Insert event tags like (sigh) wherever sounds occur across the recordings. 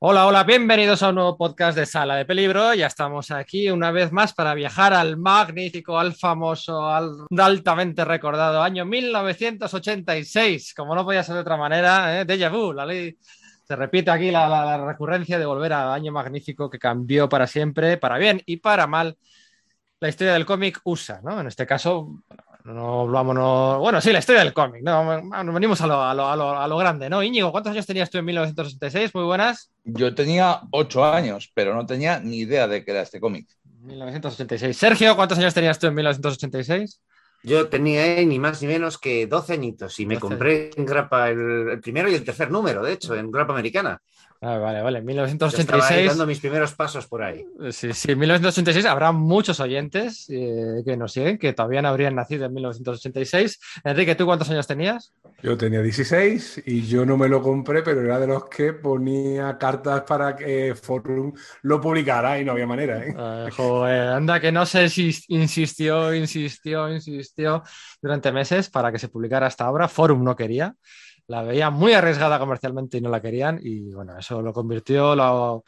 Hola, hola, bienvenidos a un nuevo podcast de Sala de Peligro. Ya estamos aquí una vez más para viajar al magnífico, al famoso, al altamente recordado año 1986. Como no podía ser de otra manera, ¿eh? Deja vu, la ley. Se repite aquí la, la, recurrencia de volver al año magnífico que cambió para siempre, para bien y para mal, la historia del cómic USA, ¿no? En este caso, no vámonos. Bueno, sí, la historia del cómic, ¿no? Nos venimos a lo, a, lo, a, lo, a lo, grande, ¿no? Íñigo, ¿cuántos años tenías tú en 1966? Muy buenas. Yo tenía ocho años, pero no tenía ni idea de qué era este cómic. 1986. Sergio, ¿cuántos años tenías tú en 1986? Yo tenía ni más ni menos que 12 añitos y me 12. compré en grapa el, el, primero y el tercer número, de hecho, en grapa americana. Ah, vale, vale. 1986. dando mis primeros pasos por ahí. Sí, sí. En 1986 habrá muchos oyentes eh, que nos siguen que todavía no habrían nacido en 1986. Enrique, ¿tú cuántos años tenías? Yo tenía 16 y yo no me lo compré, pero era de los que ponía cartas para que Forum lo publicara y no había manera. ¿eh? Uh, joder, anda que no sé si insistió, insistió, insistió durante meses para que se publicara esta obra. Forum no quería la veía muy arriesgada comercialmente y no la querían y bueno, eso lo convirtió lo,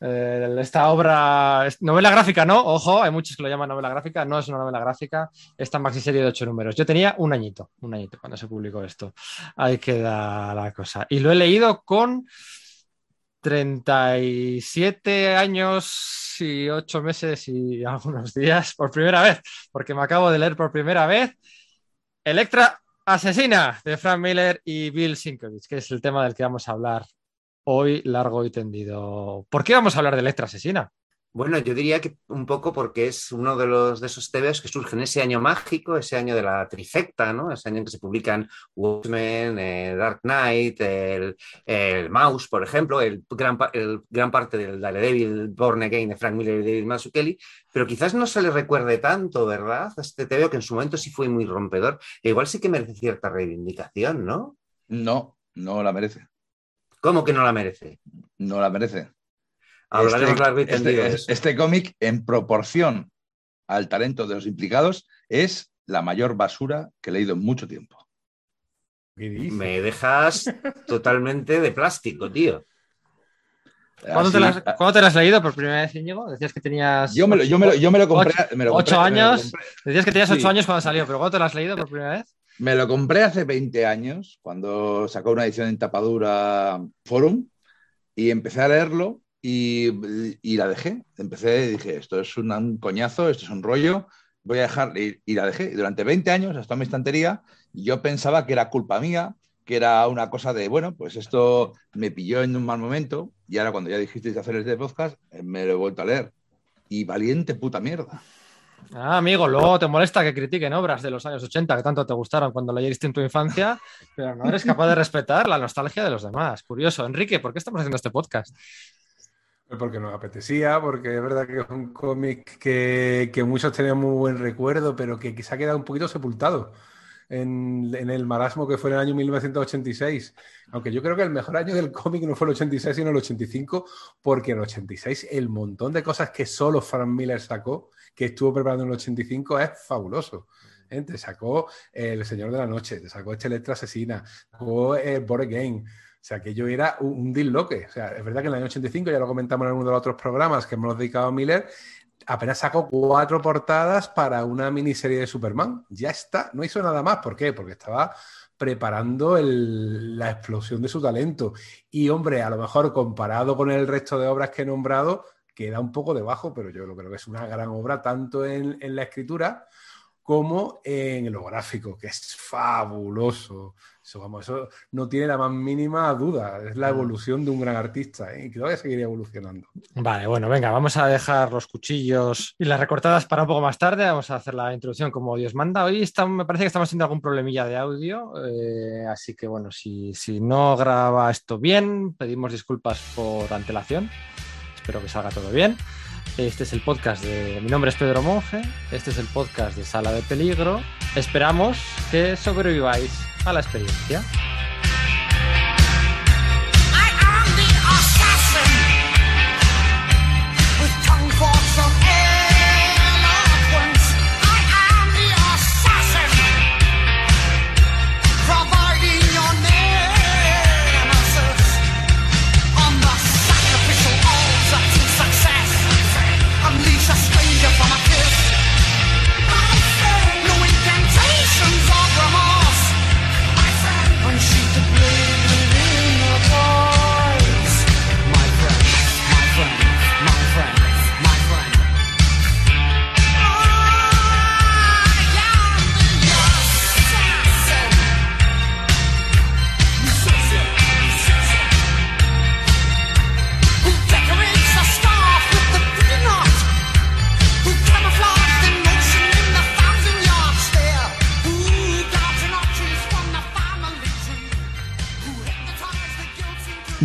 eh, esta obra, novela gráfica, ¿no? Ojo, hay muchos que lo llaman novela gráfica, no es una novela gráfica, esta maxi serie de ocho números. Yo tenía un añito, un añito cuando se publicó esto. Ahí queda la cosa. Y lo he leído con 37 años y 8 meses y (laughs) algunos días por primera vez, porque me acabo de leer por primera vez Electra Asesina de Frank Miller y Bill Sienkiewicz, que es el tema del que vamos a hablar hoy largo y tendido. ¿Por qué vamos a hablar de Electra Asesina? Bueno, yo diría que un poco porque es uno de los de esos TVOs que surgen ese año mágico, ese año de la trifecta, ¿no? Ese año en que se publican Watchmen, eh, Dark Knight, el, el, Mouse, por ejemplo, el gran, el gran parte del Daredevil Born Again de Frank Miller y David Mazzucchelli, pero quizás no se le recuerde tanto, ¿verdad? A este TVO que en su momento sí fue muy rompedor. E igual sí que merece cierta reivindicación, ¿no? No, no la merece. ¿Cómo que no la merece? No la merece. Hablaremos este, largo y tendido este, este cómic, en proporción al talento de los implicados, es la mayor basura que he leído en mucho tiempo. Me dejas (laughs) totalmente de plástico, tío. ¿Cuándo, te las, ¿Cuándo, te lo has leído por primera vez, Íñigo? Decías que tenías. Yo me lo, yo me lo, yo me lo compré. Ocho, me lo compré, ocho años. me lo compré. Decías que tenías ocho Sí. años cuando salió, pero ¿cuándo te lo has leído por primera vez? Me lo compré hace 20 años, cuando sacó una edición en tapadura Forum, y empecé a leerlo y, la dejé. Empecé y dije, esto es un, coñazo, esto es un rollo, voy a dejar, y, la dejé. Durante 20 años, hasta mi estantería, yo pensaba que era culpa mía, que era una cosa de, bueno, pues esto me pilló en un mal momento, y ahora cuando ya dijisteis hacer este podcast, eh, me lo he vuelto a leer. Y valiente puta mierda. Ah, amigo, luego te molesta que critiquen obras de los años 80 que tanto te gustaron cuando leíste en tu infancia, pero no eres capaz de respetar la nostalgia de los demás. Curioso. Enrique, ¿por qué estamos haciendo este podcast? Porque nos apetecía, porque es verdad que es un cómic que, muchos tenían muy buen recuerdo, pero que quizá ha quedado un poquito sepultado en, el marasmo que fue en el año 1986. Aunque yo creo que el mejor año del cómic no fue el 86, sino el 85, porque en el 86 el montón de cosas que solo Frank Miller sacó, que estuvo preparando en el 85, es fabuloso. Te sacó El Señor de la Noche, te sacó este Electra Asesina, sacó eh, Board Game. O sea, que yo era un, un disloque. O sea, es verdad que en el año 85, ya lo comentamos en uno de los otros programas que hemos dedicado a Miller, apenas sacó cuatro portadas para una miniserie de Superman. Ya está, no hizo nada más. ¿Por qué? Porque estaba preparando la explosión de su talento. Y hombre, a lo mejor comparado con el resto de obras que he nombrado, queda un poco debajo, pero yo creo que es una gran obra tanto en la escritura como en lo gráfico, que es fabuloso. Eso, vamos, eso no tiene la más mínima duda. Es la evolución de un gran artista ¿eh? y creo que seguiría evolucionando. Vale, bueno, venga, vamos a dejar los cuchillos y las recortadas para un poco más tarde. Vamos a hacer la introducción como Dios manda. Hoy está, me parece que estamos teniendo algún problemilla de audio, eh, así que bueno, si, si no graba esto bien, pedimos disculpas por antelación. Espero que salga todo bien. Este es el podcast de. Mi nombre es Pedro Monge. Este es el podcast de Sala de Peligro. Esperamos que sobreviváis a la experiencia.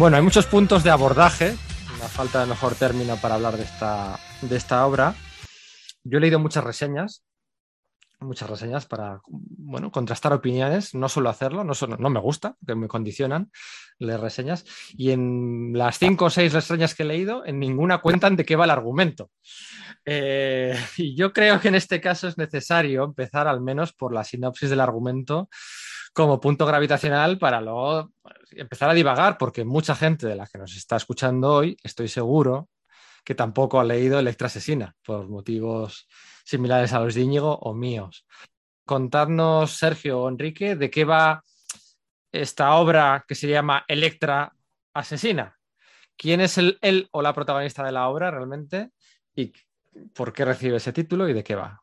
Bueno, hay muchos puntos de abordaje, la falta de mejor término para hablar de esta, de esta obra. Yo he leído muchas reseñas, muchas reseñas para bueno, contrastar opiniones, no suelo hacerlo, no, no me gusta, que me condicionan las reseñas, y en las cinco o seis reseñas que he leído, en ninguna cuentan de qué va el argumento. Eh, (laughs) y yo creo que en este caso es necesario empezar al menos por la sinopsis del argumento como punto gravitacional para luego empezar a divagar, porque mucha gente de la que nos está escuchando hoy, estoy seguro que tampoco ha leído Electra Asesina, por motivos similares a los de Íñigo o míos. Contadnos, Sergio o Enrique, de qué va esta obra que se llama Electra Asesina. ¿Quién es el, él o la protagonista de la obra realmente? ¿Y por qué recibe ese título y de qué va?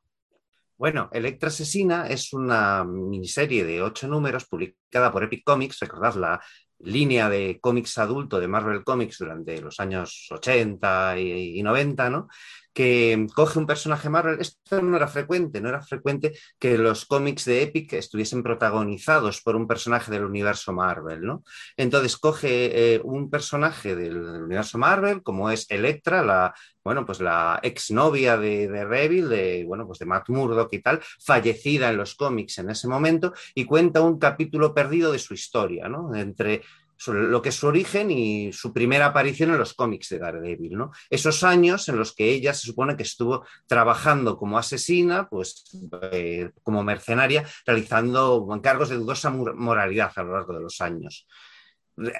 Bueno, Electra Asesina es una miniserie de ocho números publicada por Epic Comics, recordad la línea de cómics adulto de Marvel Comics durante los años 80 y, 90, ¿no? Que coge un personaje Marvel. Esto no era frecuente, no era frecuente que los cómics de Epic estuviesen protagonizados por un personaje del universo Marvel, ¿no? Entonces coge eh, un personaje del, universo Marvel, como es Electra, la, bueno, pues la exnovia de, de Revil, de, bueno, pues de Matt Murdock y tal, fallecida en los cómics en ese momento, y cuenta un capítulo perdido de su historia, ¿no? Entre lo que es su origen y su primera aparición en los cómics de Daredevil, ¿no? Esos años en los que ella se supone que estuvo trabajando como asesina, pues eh, como mercenaria, realizando encargos de dudosa moralidad a lo largo de los años.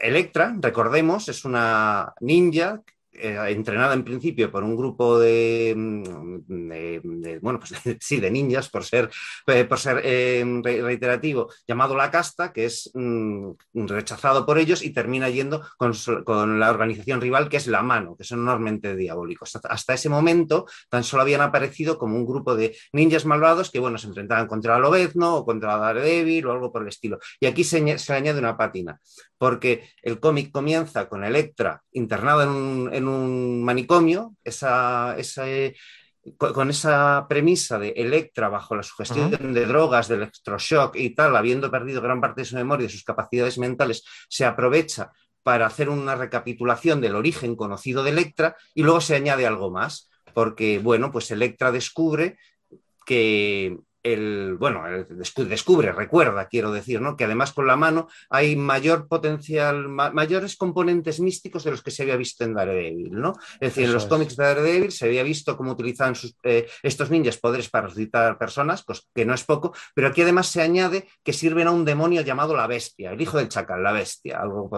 Electra, recordemos, es una ninja eh, entrenada en principio por un grupo de, mm, bueno, pues (laughs) sí, de ninjas, por ser, eh, por ser eh, reiterativo, llamado La Casta, que es mm, rechazado por ellos y termina yendo con, la organización rival, que es La Mano, que son enormemente diabólicos. Hasta, ese momento tan solo habían aparecido como un grupo de ninjas malvados que, bueno, se enfrentaban contra Lobezno o contra Daredevil o algo por el estilo. Y aquí se, se añade una pátina porque el cómic comienza con Electra internada en un, manicomio, esa, con esa premisa de Electra bajo la sugestión de drogas, del electroshock y tal, habiendo perdido gran parte de su memoria y sus capacidades mentales, se aprovecha para hacer una recapitulación del origen conocido de Electra y luego se añade algo más, porque, bueno, pues Electra descubre que el, bueno, descubre, recuerda, quiero decir, ¿no? que además con la mano hay mayor potencial, mayores componentes místicos de los que se había visto en Daredevil, ¿no? Es decir, en los cómics de Daredevil se había visto cómo utilizaban eh, estos ninjas poderes para resucitar personas, pues, que no es poco, pero aquí además se añade que sirven a un demonio llamado la bestia, el hijo del chacal, la bestia, algo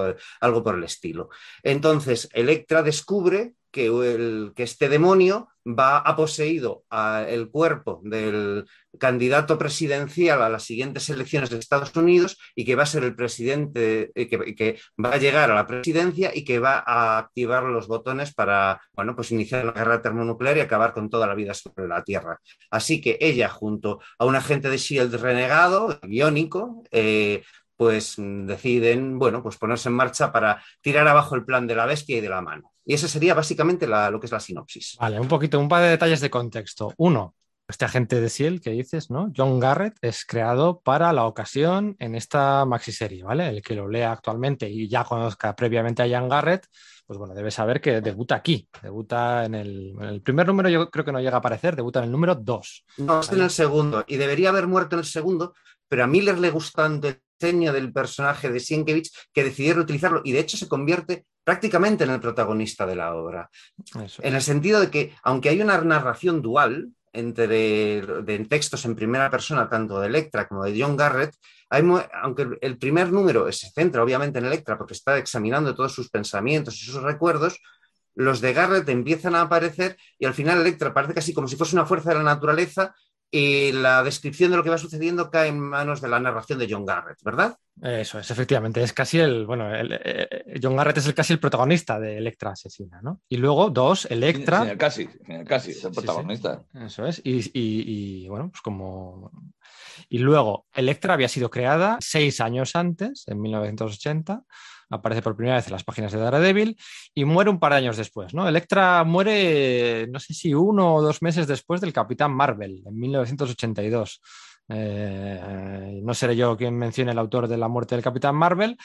algo por el estilo. Entonces, Electra descubre que, este demonio va a poseído el cuerpo del candidato presidencial a las siguientes elecciones de Estados Unidos y que va a ser el presidente, eh, que, que, va a llegar a la presidencia y que va a activar los botones para, bueno, pues iniciar la guerra termonuclear y acabar con toda la vida sobre la Tierra. Así que ella, junto a un agente de SHIELD renegado, biónico, eh, pues deciden, bueno, pues ponerse en marcha para tirar abajo el plan de la bestia y de la mano. Y esa sería básicamente lo que es la sinopsis. Vale, un poquito, un par de detalles de contexto. Uno, este agente de SEAL que dices, ¿no? John Garrett es creado para la ocasión en esta maxiserie, ¿vale? El que lo lea actualmente y ya conozca previamente a John Garrett, pues bueno, debe saber que debuta aquí, debuta en el, primer número, yo creo que no llega a aparecer, debuta en el número 2. No, está en el segundo, y debería haber muerto en el segundo, pero a Miller le gustando el diseño del personaje de Sienkiewicz que decidieron utilizarlo y de hecho se convierte prácticamente en el protagonista de la obra. En el sentido de que, aunque hay una narración dual entre de, textos en primera persona, tanto de Electra como de John Garrett, aunque el primer número se centra obviamente en Electra porque está examinando todos sus pensamientos y sus recuerdos, los de Garrett empiezan a aparecer y al final Electra parece casi como si fuese una fuerza de la naturaleza y la descripción de lo que va sucediendo cae en manos de la narración de John Garrett, ¿verdad? Eso es, efectivamente. Es casi el, bueno, eh, John Garrett es el, casi el protagonista de Electra Asesina, ¿no? Y luego, dos, Electra. casi, casi, es el protagonista. Eso es. Y, y, bueno, pues como. Y luego, Electra había sido creada seis años antes, en 1980 aparece por primera vez en las páginas de Daredevil y muere un par de años después. ¿no? Electra muere, no sé si uno o dos meses después del Capitán Marvel, en 1982. Eh, no seré yo quien mencione el autor de la muerte del Capitán Marvel,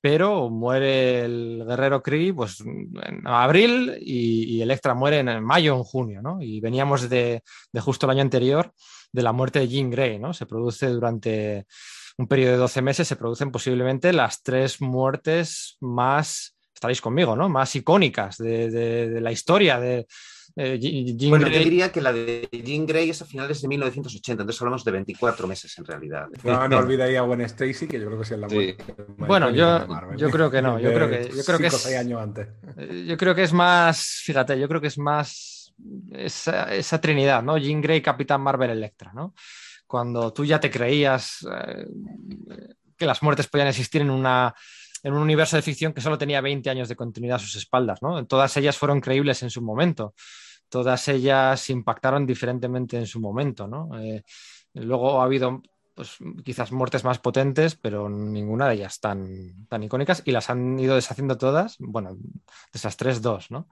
pero muere el guerrero Kree pues, en abril y, Electra muere en mayo o en junio, ¿no? Y veníamos de, justo el año anterior de la muerte de Jean Grey, ¿no? Se produce durante un periodo de 12 meses, se producen posiblemente las tres muertes más, estaréis conmigo, ¿no? Más icónicas de la historia de, eh, bueno, yo diría que la de Jean Grey es a finales de 1980, entonces hablamos de 24 meses en realidad. No, no olvidaría a Gwen Stacy, que yo creo que es la Bueno, yo, yo creo que no, yo creo que, yo creo que es, años antes. Eh, yo creo que es más, fíjate, yo creo que es más esa, esa trinidad, ¿no? Jean Grey, Capitán Marvel, Electra, ¿no? Cuando tú ya te creías eh, que las muertes podían existir en una en un universo de ficción que solo tenía 20 años de continuidad a sus espaldas, ¿no? Todas ellas fueron creíbles en su momento todas ellas impactaron diferentemente en su momento, ¿no? Eh, luego ha habido pues, quizás muertes más potentes, pero ninguna de ellas tan, tan icónicas y las han ido deshaciendo todas, bueno, de esas tres, dos, ¿no?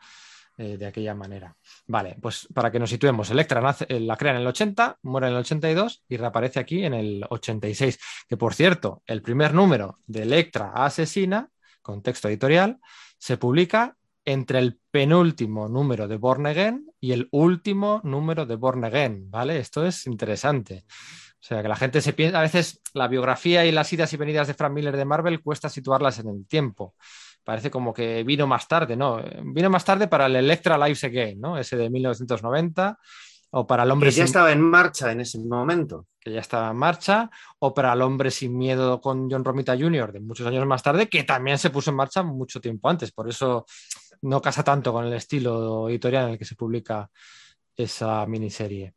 Eh, de aquella manera. Vale, pues para que nos situemos, Electra nace, eh, la crea en el 80, muere en el 82 y reaparece aquí en el 86, que por cierto, el primer número de Electra asesina, contexto editorial, se publica entre el penúltimo número de Born Again y el último número de Born Again, ¿vale? Esto es interesante. O sea, que la gente se piensa, a veces la biografía y las idas y venidas de Frank Miller de Marvel cuesta situarlas en el tiempo. Parece como que vino más tarde, ¿no? Vino más tarde para el Electra Lives Again, ¿no? Ese de 1990 o para el hombre que ya estaba en marcha en ese momento. Que ya estaba en marcha, o para el hombre sin miedo con John Romita Jr. de muchos años más tarde, que también se puso en marcha mucho tiempo antes. Por eso no casa tanto con el estilo editorial en el que se publica esa miniserie.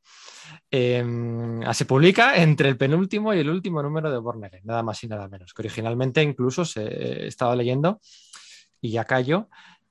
Em, se publica entre el penúltimo y el último número de Born nada más y nada menos. Que originalmente incluso se estaba leyendo, y ya callo,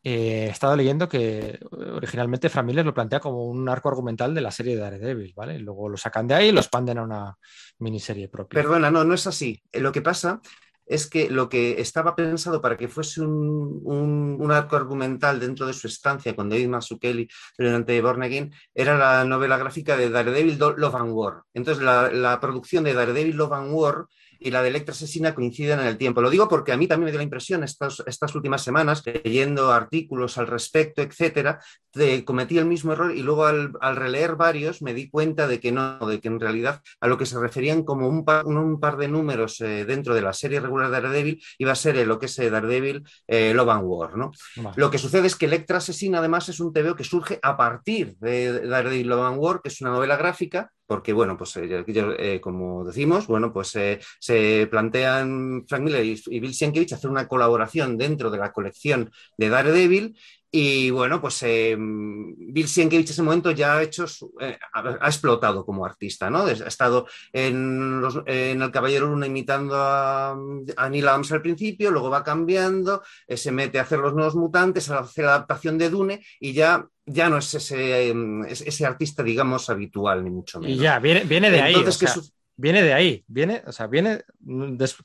eh, he estado leyendo que originalmente Frank lo plantea como un arco argumental de la serie de Daredevil, ¿vale? luego lo sacan de ahí y lo expanden a una miniserie propia. Perdona, no, no es así. Eh, lo que pasa es que lo que estaba pensado para que fuese un, arco argumental dentro de su estancia con David Mazzucchelli durante Born Again era la novela gráfica de Daredevil Love and War. Entonces la, la producción de Daredevil Love and War y la de Electra Asesina coinciden en el tiempo. Lo digo porque a mí también me dio la impresión estas, estas últimas semanas, leyendo artículos al respecto, etcétera, de, cometí el mismo error y luego al, releer varios me di cuenta de que no, de que en realidad a lo que se referían como un par, un, par de números eh, dentro de la serie regular de Daredevil iba a ser lo que es eh, Daredevil eh, Love and War. ¿no? Lo que sucede es que Electra Asesina además es un TVO que surge a partir de Daredevil Love and War, que es una novela gráfica porque, bueno, pues eh, eh, como decimos, bueno, pues eh, se plantean Frank Miller y, Bill Sienkiewicz hacer una colaboración dentro de la colección de Daredevil y bueno, pues Bill Sienkiewicz en ese momento ya ha hecho, ha, explotado como artista, ¿no? Ha estado en, El Caballero Luna imitando a, Neil Adams al principio, luego va cambiando, se mete a hacer los nuevos mutantes, a hacer la adaptación de Dune y ya ya no es ese, em, ese artista, digamos, habitual, ni mucho menos. Y ya, viene, viene de ahí. Viene de ahí, viene, o sea, viene,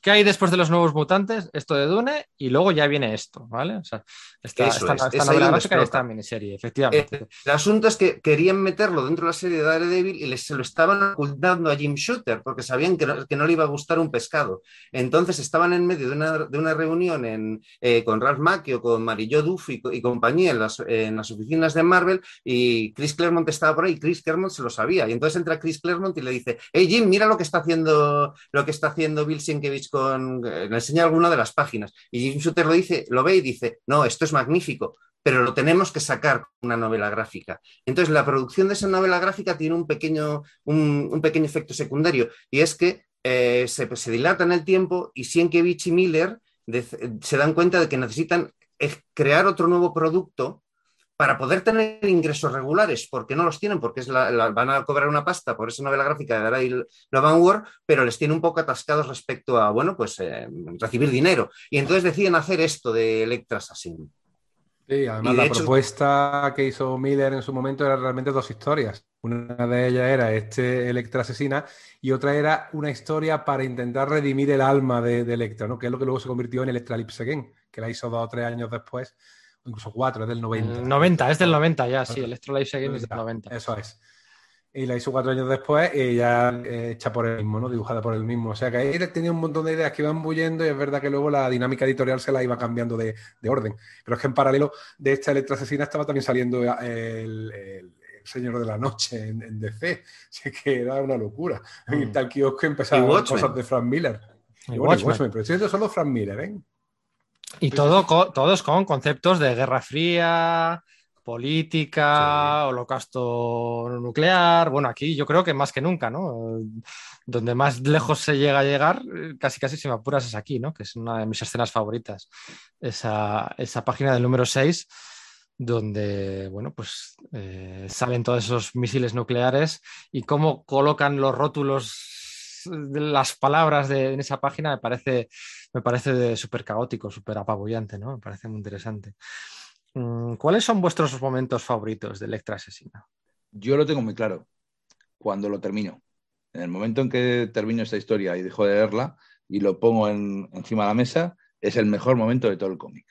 ¿qué hay después de los nuevos mutantes? Esto de Dune y luego ya viene esto, ¿vale? O sea, esta, esta, novela gráfica y esta miniserie, efectivamente. Eh, el asunto es que querían meterlo dentro de la serie de Daredevil y les, se lo estaban ocultando a Jim Shooter porque sabían que no, que no le iba a gustar un pescado. Entonces estaban en medio de una, de una reunión en, eh, con Ralph Macchio, con Marillo Duffy y, compañía en las, en las, oficinas de Marvel y Chris Claremont estaba por ahí y Chris Claremont se lo sabía. Y entonces entra Chris Claremont y le dice, hey Jim, mira lo que está haciendo, lo que está haciendo Bill Sienkiewicz con. Eh, le enseña alguna de las páginas. Y Jim Shooter lo dice, lo ve y dice, no, esto es magnífico, pero lo tenemos que sacar una novela gráfica. Entonces, la producción de esa novela gráfica tiene un pequeño, un, pequeño efecto secundario, y es que eh, se, dilata en el tiempo y Sienkiewicz y Miller se dan cuenta de que necesitan crear otro nuevo producto para poder tener ingresos regulares, porque no los tienen, porque es van a cobrar una pasta por esa novela gráfica de Daryl War, pero les tiene un poco atascados respecto a, bueno, pues eh, recibir dinero. Y entonces deciden hacer esto de Electra Assassin. Sí, además la propuesta que hizo Miller en su momento era realmente dos historias. Una de ellas era este Electra asesina y otra era una historia para intentar redimir el alma de, Electra, ¿no? que es lo que luego se convirtió en Electra Lips Again, que la hizo dos o tres años después incluso cuatro, es del 90. 90, es del 90 ya, sí, el Life Again es del 90. Eso es. y la hizo cuatro años después y ya eh, hecha por el mismo, ¿no? Dibujada por el mismo. O sea que ahí tenía un montón de ideas que iban bullendo y es verdad que luego la dinámica editorial se la iba cambiando de, orden. Pero es que en paralelo de esta Electra Asesina estaba también saliendo el, Señor de la Noche en, DC. Así (laughs) que era una locura. Mm. Y tal kiosco empezaba cosas de Frank Miller. Y, Watchmen. pero esto solo Frank Miller, ¿eh? Y todo, todos con conceptos de Guerra Fría, política, holocausto nuclear. Bueno, aquí yo creo que más que nunca, ¿no? Donde más lejos se llega a llegar, casi casi si me apuras es aquí, ¿no? Que es una de mis escenas favoritas. Esa, página del número 6, donde, bueno, pues eh, salen todos esos misiles nucleares y cómo colocan los rótulos de las palabras de, en esa página me parece, me parece súper caótico, súper apabullante, ¿no? Me parece muy interesante. Mm, ¿Cuáles son vuestros momentos favoritos de Electra Asesina? Yo lo tengo muy claro. Cuando lo termino. En el momento en que termino esta historia y dejo de leerla y lo pongo encima de la mesa, es el mejor momento de todo el cómic.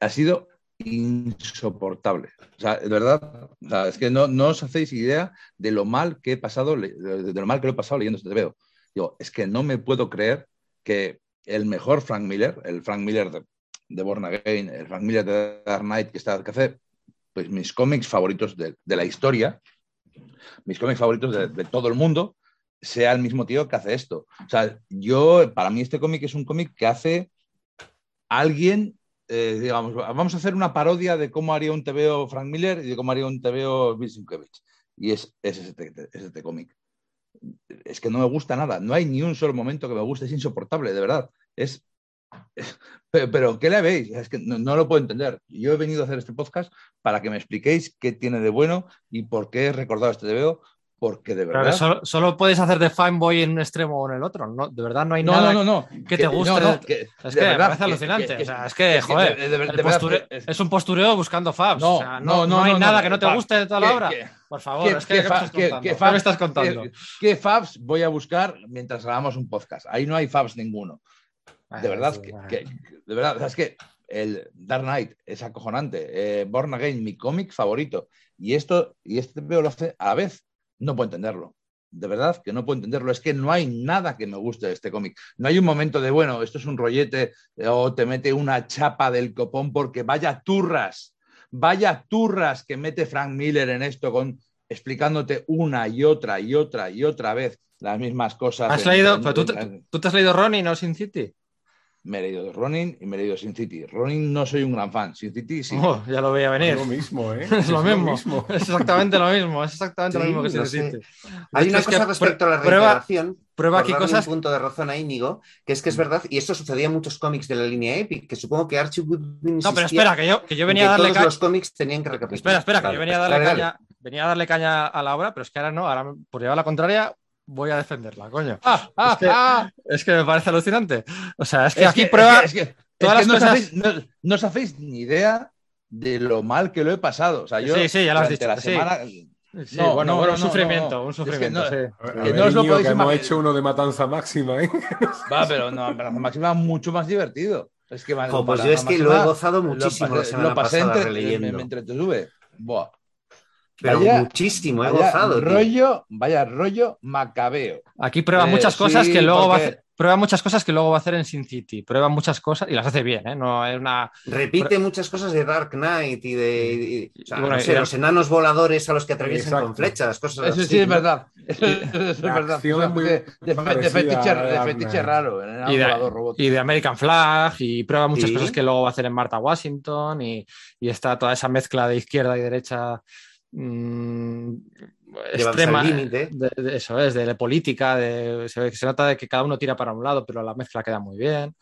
Ha sido insoportable. O sea, de verdad, es que no, os hacéis idea de lo mal que he pasado, de, lo mal que lo he pasado leyendo este veo. Digo, es que no me puedo creer que el mejor Frank Miller, el Frank Miller de, de Born Again, el familia de Dark Knight, que está que hace pues, mis cómics favoritos de, la historia, mis cómics favoritos de, todo el mundo, sea el mismo tío que hace esto. O sea, yo, para mí este cómic es un cómic que hace alguien, eh, digamos, vamos a hacer una parodia de cómo haría un TVO Frank Miller y de cómo haría un TVO Bill. Y es, es este, este cómic. Es que no me gusta nada, no hay ni un solo momento que me guste, es insoportable, de verdad. Es pero, ¿qué le veis? Es que no, lo puedo entender. Yo he venido a hacer este podcast para que me expliquéis qué tiene de bueno y por qué he recordado este TVO, porque de verdad. Solo, solo, puedes hacer de fanboy en un extremo o en el otro. No, de verdad no hay nada que, te guste. es que me parece alucinante. es que, joder, es un postureo buscando fabs. No, no, hay nada que no te guste de toda la obra. Por favor, es que ¿qué, me estás contando? ¿Qué, fabs voy a buscar mientras hagamos un podcast? Ahí no hay fabs ninguno. De verdad, que, de verdad, es que el Dark Knight es acojonante. Eh, Born Again, mi cómic favorito. Y esto, y este veo lo hace a la vez. No puedo entenderlo. De verdad que no puedo entenderlo. Es que no hay nada que me guste de este cómic. No hay un momento de, bueno, esto es un rollete eh, o te mete una chapa del copón porque vaya turras, vaya turras que mete Frank Miller en esto con explicándote una y otra y otra y otra vez las mismas cosas. ¿Has leído? ¿tú, ¿tú, te has leído Ronnie, no Sin City? Me he leído de Ronin y me he leído Sin City. Ronin no soy un gran fan, Sin City sí. Oh, ya lo veía venir. Es lo mismo, ¿eh? (laughs) es, lo, mismo. (laughs) Es exactamente lo mismo. Es exactamente lo mismo que Sin City. Hay una cosa respecto a la reiteración. Prueba aquí cosas. Un punto de razón a Íñigo, que es que es mm. verdad, y esto sucedía en muchos cómics de la línea Epic, que supongo que Archie Goodwin. No, pero espera, que yo, que yo venía a darle caña. los cómics tenían que recapitular. Espera, espera, que yo venía a darle caña. Venía a darle caña a la obra, pero es que ahora no, ahora por llevar la contraria, voy a defenderla, coño. Ah, ah, ah. es, que, me parece alucinante. O sea, es que aquí prueba. Es que, todas no, os hacéis, ni idea de lo mal que lo he pasado. O sea, yo, sí, sí, ya lo has dicho. La semana, Sí, bueno, bueno, un sufrimiento, un sufrimiento. Es que no, que no os lo podéis que hemos hecho uno de matanza máxima, ¿eh? (laughs) Va, pero no, matanza máxima mucho más divertido. Es que pues yo es que lo he gozado muchísimo lo pasé, la lo pasé entre, me, me entretuve. Buah. Pero muchísimo, he gozado. Rollo, vaya rollo macabeo. Aquí prueba eh, muchas cosas que luego va a hacer. Prueba muchas cosas que luego va a hacer en Sin City. Prueba muchas cosas y las hace bien, ¿eh? No es una. Repite muchas cosas de Dark Knight y de. los enanos voladores a los que atraviesan con flechas, cosas Eso sí es verdad. Eso, es verdad. de, fetiche, raro. Y de, y de, American Flag. Y prueba muchas cosas que luego va a hacer en Marta Washington. Y, y está toda esa mezcla de izquierda y derecha Mm, extrema de, eso es, de, la política, de, se, se, nota de que cada uno tira para un lado, pero la mezcla queda muy bien.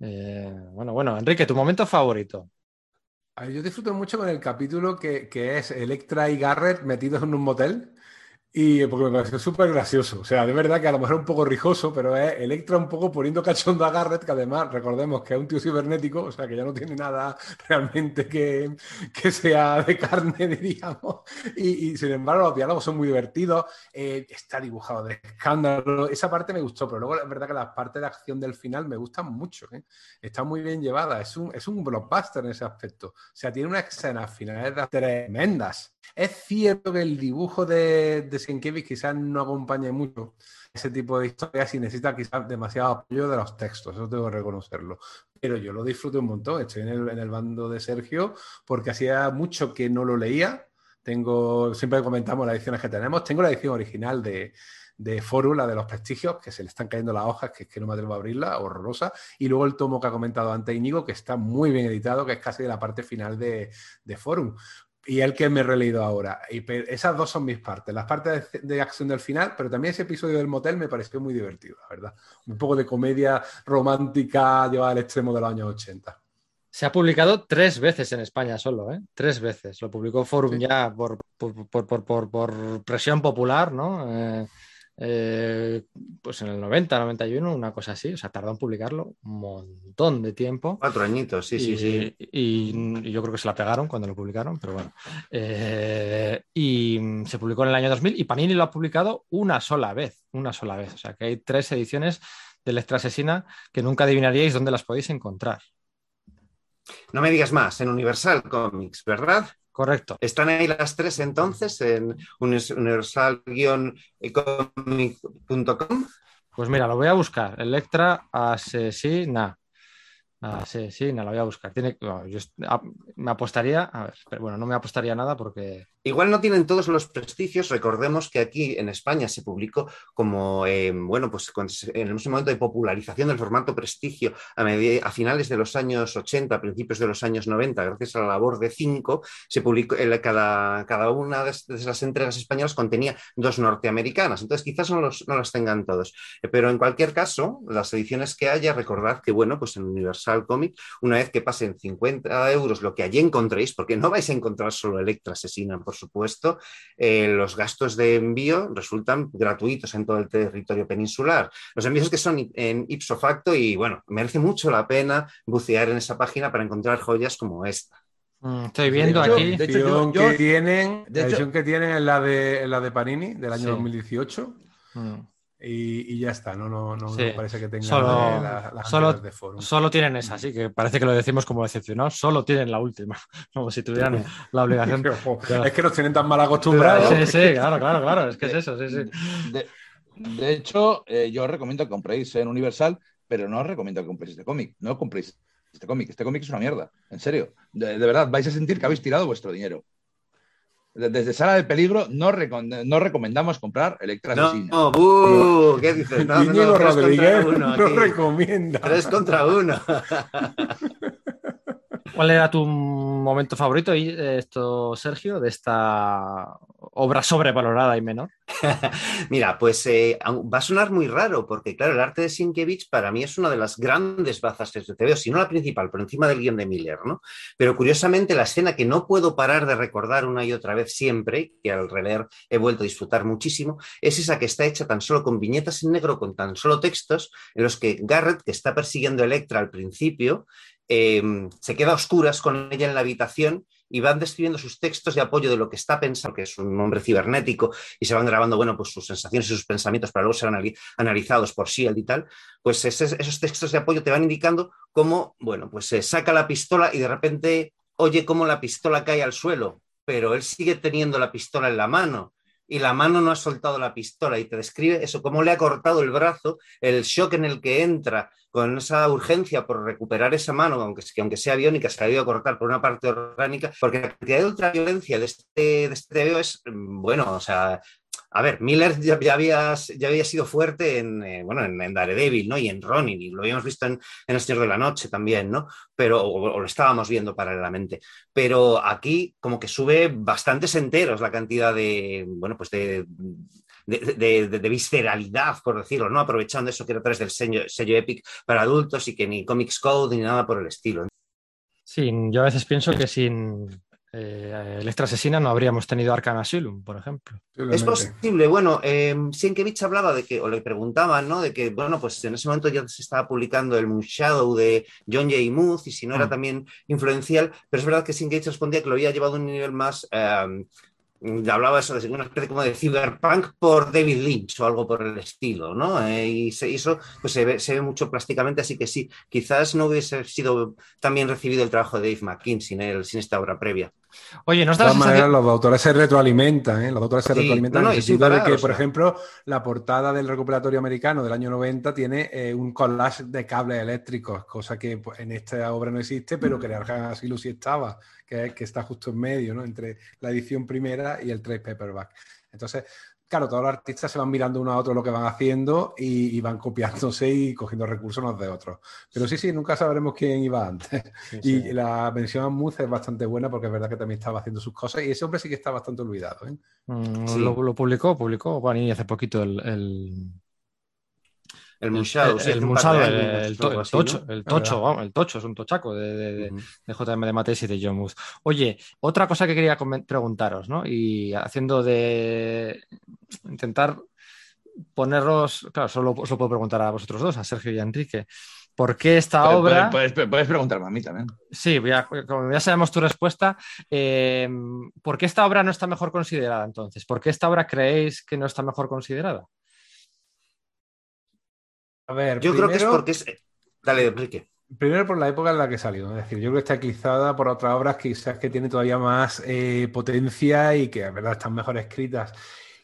Eh, bueno, bueno, Enrique, tu momento favorito. Yo disfruto mucho con el capítulo que, que, es Electra y Garrett metidos en un motel Y porque me pareció súper gracioso. O sea, de verdad que a lo mejor un poco rijoso, pero es Electra un poco poniendo cachondo a Garrett, que además recordemos que es un tío cibernético, o sea, que ya no tiene nada (laughs) realmente que, que sea de carne, (laughs) diríamos. Y, y, sin embargo, los diálogos son muy divertidos. Eh, está dibujado de escándalo. Esa parte me gustó, pero luego es verdad que las partes de acción del final me gustan mucho. ¿eh? Está muy bien llevada. Es un, es un blockbuster en ese aspecto. O sea, tiene unas escenas finales tremendas. Es cierto que el dibujo de, de Sienkiewicz quizás no acompañe mucho ese tipo de historias y necesita quizás demasiado apoyo de los textos, eso tengo que reconocerlo. Pero yo lo disfruto un montón, estoy en el, en el bando de Sergio porque hacía mucho que no lo leía. Tengo, siempre comentamos las ediciones que tenemos. Tengo la edición original de, de Forum, la de los prestigios, que se le están cayendo las hojas, que es que no me atrevo a abrirla, horrorosa. Y luego el tomo que ha comentado antes Íñigo, que está muy bien editado, que es casi de la parte final de, de Forum y el que me he releído ahora. Y esas dos son mis partes, las partes de, de, acción del final, pero también ese episodio del motel me pareció muy divertido, la verdad. Un poco de comedia romántica llevada al extremo de los años 80. Se ha publicado tres veces en España solo, ¿eh? Tres veces. Lo publicó Forum sí. ya por, por, por, por, presión popular, ¿no? Eh, eh, pues en el 90, 91, una cosa así. O sea, tardó en publicarlo un montón de tiempo. Cuatro añitos, sí, y, sí, sí. Y, y, yo creo que se la pegaron cuando lo publicaron, pero bueno. Eh, y se publicó en el año 2000 y Panini lo ha publicado una sola vez, una sola vez. O sea, que hay tres ediciones de Electra Asesina que nunca adivinaríais dónde las podéis encontrar. No me digas más, en Universal Comics, ¿verdad? Correcto. ¿Están ahí las tres entonces en universal-comic.com? Pues mira, lo voy a buscar. Electra Asesina. Asesina, lo voy a buscar. Tiene, no, yo me apostaría, a ver, pero bueno, no me apostaría nada porque Igual no tienen todos los prestigios. Recordemos que aquí en España se publicó como, eh, bueno, pues en ese momento de popularización del formato prestigio a, a, finales de los años 80, a principios de los años 90, gracias a la labor de cinco, se publicó, eh, cada, cada una de esas entregas españolas contenía dos norteamericanas. Entonces quizás no, los, no las tengan todos. Pero en cualquier caso, las ediciones que haya, recordad que, bueno, pues en Universal Comic, una vez que pasen 50 euros lo que allí encontréis, porque no vais a encontrar solo Electra Asesina, por supuesto, eh, los gastos de envío resultan gratuitos en todo el territorio peninsular. Los envíos que son en ipso facto y bueno, merece mucho la pena bucear en esa página para encontrar joyas como esta. Mm, estoy viendo de hecho, aquí. De hecho, yo, yo, que tienen, de la edición que tienen es la de, la de Panini del año sí. 2018. Mm. Y, y, ya está, no, no, no, sí. no parece que tengan solo, la, las solo, de forum. Solo tienen esa, así que parece que lo decimos como decepcionado, solo tienen la última, (laughs) como si tuvieran la obligación. (laughs) es que nos tienen tan mal acostumbrados. Sí, sí, claro, claro, claro, es que es eso, sí, sí. De, de hecho, eh, yo os recomiendo que compréis en Universal, pero no os recomiendo que compréis este cómic, no compréis este cómic, este cómic es una mierda, en serio. De, de verdad, vais a sentir que habéis tirado vuestro dinero desde Sala de Peligro no, recom no recomendamos comprar Electra No, no uh, ¿qué dices? No, no, no, Rodríguez uno, no recomienda. Tres contra uno. ¿Cuál era tu momento favorito, esto, Sergio, de esta obra sobrevalorada y menor? (laughs) Mira, pues eh, va a sonar muy raro, porque claro, el arte de Sienkiewicz para mí es una de las grandes bazas de TVO, si no la principal, por encima del guion de Miller, ¿no? Pero curiosamente la escena que no puedo parar de recordar una y otra vez siempre, que al releer he vuelto a disfrutar muchísimo, es esa que está hecha tan solo con viñetas en negro, con tan solo textos, en los que Garrett, que está persiguiendo a Electra al principio, eh, se queda a oscuras con ella en la habitación y van describiendo sus textos de apoyo de lo que está pensando, que es un hombre cibernético, y se van grabando, bueno, pues sus sensaciones y sus pensamientos para luego ser analizados por Shield y tal, pues esos textos de apoyo te van indicando cómo, bueno, pues se saca la pistola y de repente oye cómo la pistola cae al suelo, pero él sigue teniendo la pistola en la mano y la mano no ha soltado la pistola y te describe eso, cómo le ha cortado el brazo, el shock en el que entra con esa urgencia por recuperar esa mano, aunque, aunque sea biónica, se ha ido a cortar por una parte orgánica, porque la cantidad de ultraviolencia de este, de este TVO es, bueno, o sea, a ver, Miller ya, había, ya había, sido fuerte en, eh, bueno, en, Daredevil, ¿no? Y en Ronin, y lo habíamos visto en, en, El Señor de la Noche también, ¿no? Pero, o, lo estábamos viendo paralelamente. Pero aquí como que sube bastantes enteros la cantidad de, bueno, pues de... De, visceralidad, por decirlo, ¿no? Aprovechando eso que era través del sello, sello Epic para adultos y que ni Comics Code ni nada por el estilo. Sí, yo a veces pienso que sin, eh, Electra Asesina no habríamos tenido Arkham Asylum, por ejemplo. Es posible. Bueno, eh, Sienkiewicz hablaba de que, o le preguntaban, ¿no? De que, bueno, pues en ese momento ya se estaba publicando el Moonshadow de John J. Muth y si no era mm. también influencial, pero es verdad que Sienkiewicz respondía que lo había llevado a un nivel más eh, hablaba eso de una especie como de cyberpunk por David Lynch o algo por el estilo, ¿no? Eh, y eso pues se ve, mucho plásticamente, así que sí, quizás no hubiese sido tan bien recibido el trabajo de Dave McKean sin, sin esta obra previa. Oye, no está De todas maneras, los autores se retroalimentan, ¿eh? Los autores se retroalimentan en el sentido de que, por ejemplo, la portada del recuperatorio americano del año 90 tiene eh, un collage de cables eléctricos, cosa que pues, en esta obra no existe, pero que así sí estaba que, está justo en medio, ¿no? Entre la edición primera y el trade paperback. Entonces, claro, todos los artistas se van mirando uno a otro lo que van haciendo y, van copiándose y cogiendo recursos unos de otros. Pero sí, sí, nunca sabremos quién iba antes. y la mención a Muz es bastante buena porque es verdad que también estaba haciendo sus cosas y ese hombre sí que está bastante olvidado. ¿eh? Mm, lo, publicó, publicó, bueno, y hace poquito el el Moonshadow, el, el, tocho, el tocho, vamos, el tocho, es un tochaco de, JM de Mates y de John Muth. Oye, otra cosa que quería preguntaros, ¿no? Y haciendo de intentar ponerlos, claro, solo os lo puedo preguntar a vosotros dos, a Sergio y a Enrique. ¿Por qué esta obra? Puedes, preguntarme a mí también. Sí, como ya sabemos tu respuesta, eh, ¿por qué esta obra no está mejor considerada entonces? ¿Por qué esta obra creéis que no está mejor considerada? A ver, yo creo que es porque es. Dale, Enrique. Primero por la época en la que salió, es decir, yo creo que está eclipsada por otras obras quizás que tienen todavía más eh, potencia y que, a verdad, están mejor escritas.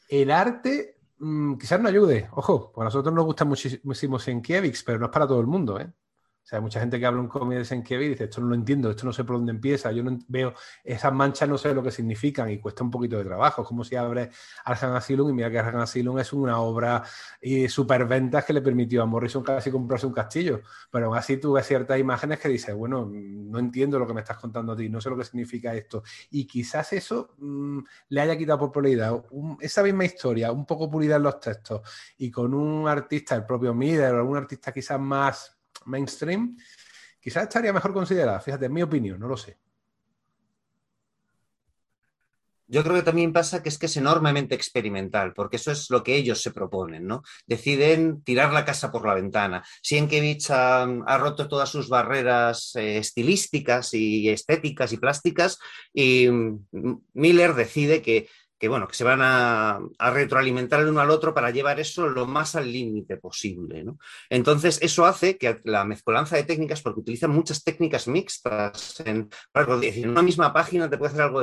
El arte mm, quizás no ayude, ojo, porque a nosotros nos gusta muchísimo Sienkiewicz, pero no es para todo el mundo, ¿eh? O sea, hay mucha gente que habla un cómic de Senkevi y dice, esto no lo entiendo, esto no sé por dónde empieza, yo no veo esas manchas, no sé lo que significan y cuesta un poquito de trabajo. Es como si abre Arkham Asylum y mira que Arkham Asylum es una obra y superventas que le permitió a Morrison casi comprarse un castillo. Pero aún así tú ves ciertas imágenes que dices, bueno, no entiendo lo que me estás contando a ti, no sé lo que significa esto. Y quizás eso mm, le haya quitado popularidad. esa misma historia, un poco pulida en los textos y con un artista, el propio Miller o algún artista quizás más mainstream, quizás estaría mejor considerada. Fíjate, en mi opinión, no lo sé. Yo creo que también pasa que es que es enormemente experimental, porque eso es lo que ellos se proponen, ¿no? Deciden tirar la casa por la ventana. Sienkiewicz ha, roto todas sus barreras eh, estilísticas y estéticas y plásticas, y mm, Miller decide que que bueno, que se van a, retroalimentar el uno al otro para llevar eso lo más al límite posible. Entonces, eso hace que la mezcolanza de técnicas, porque utilizan muchas técnicas mixtas, en, en una misma página te puede hacer algo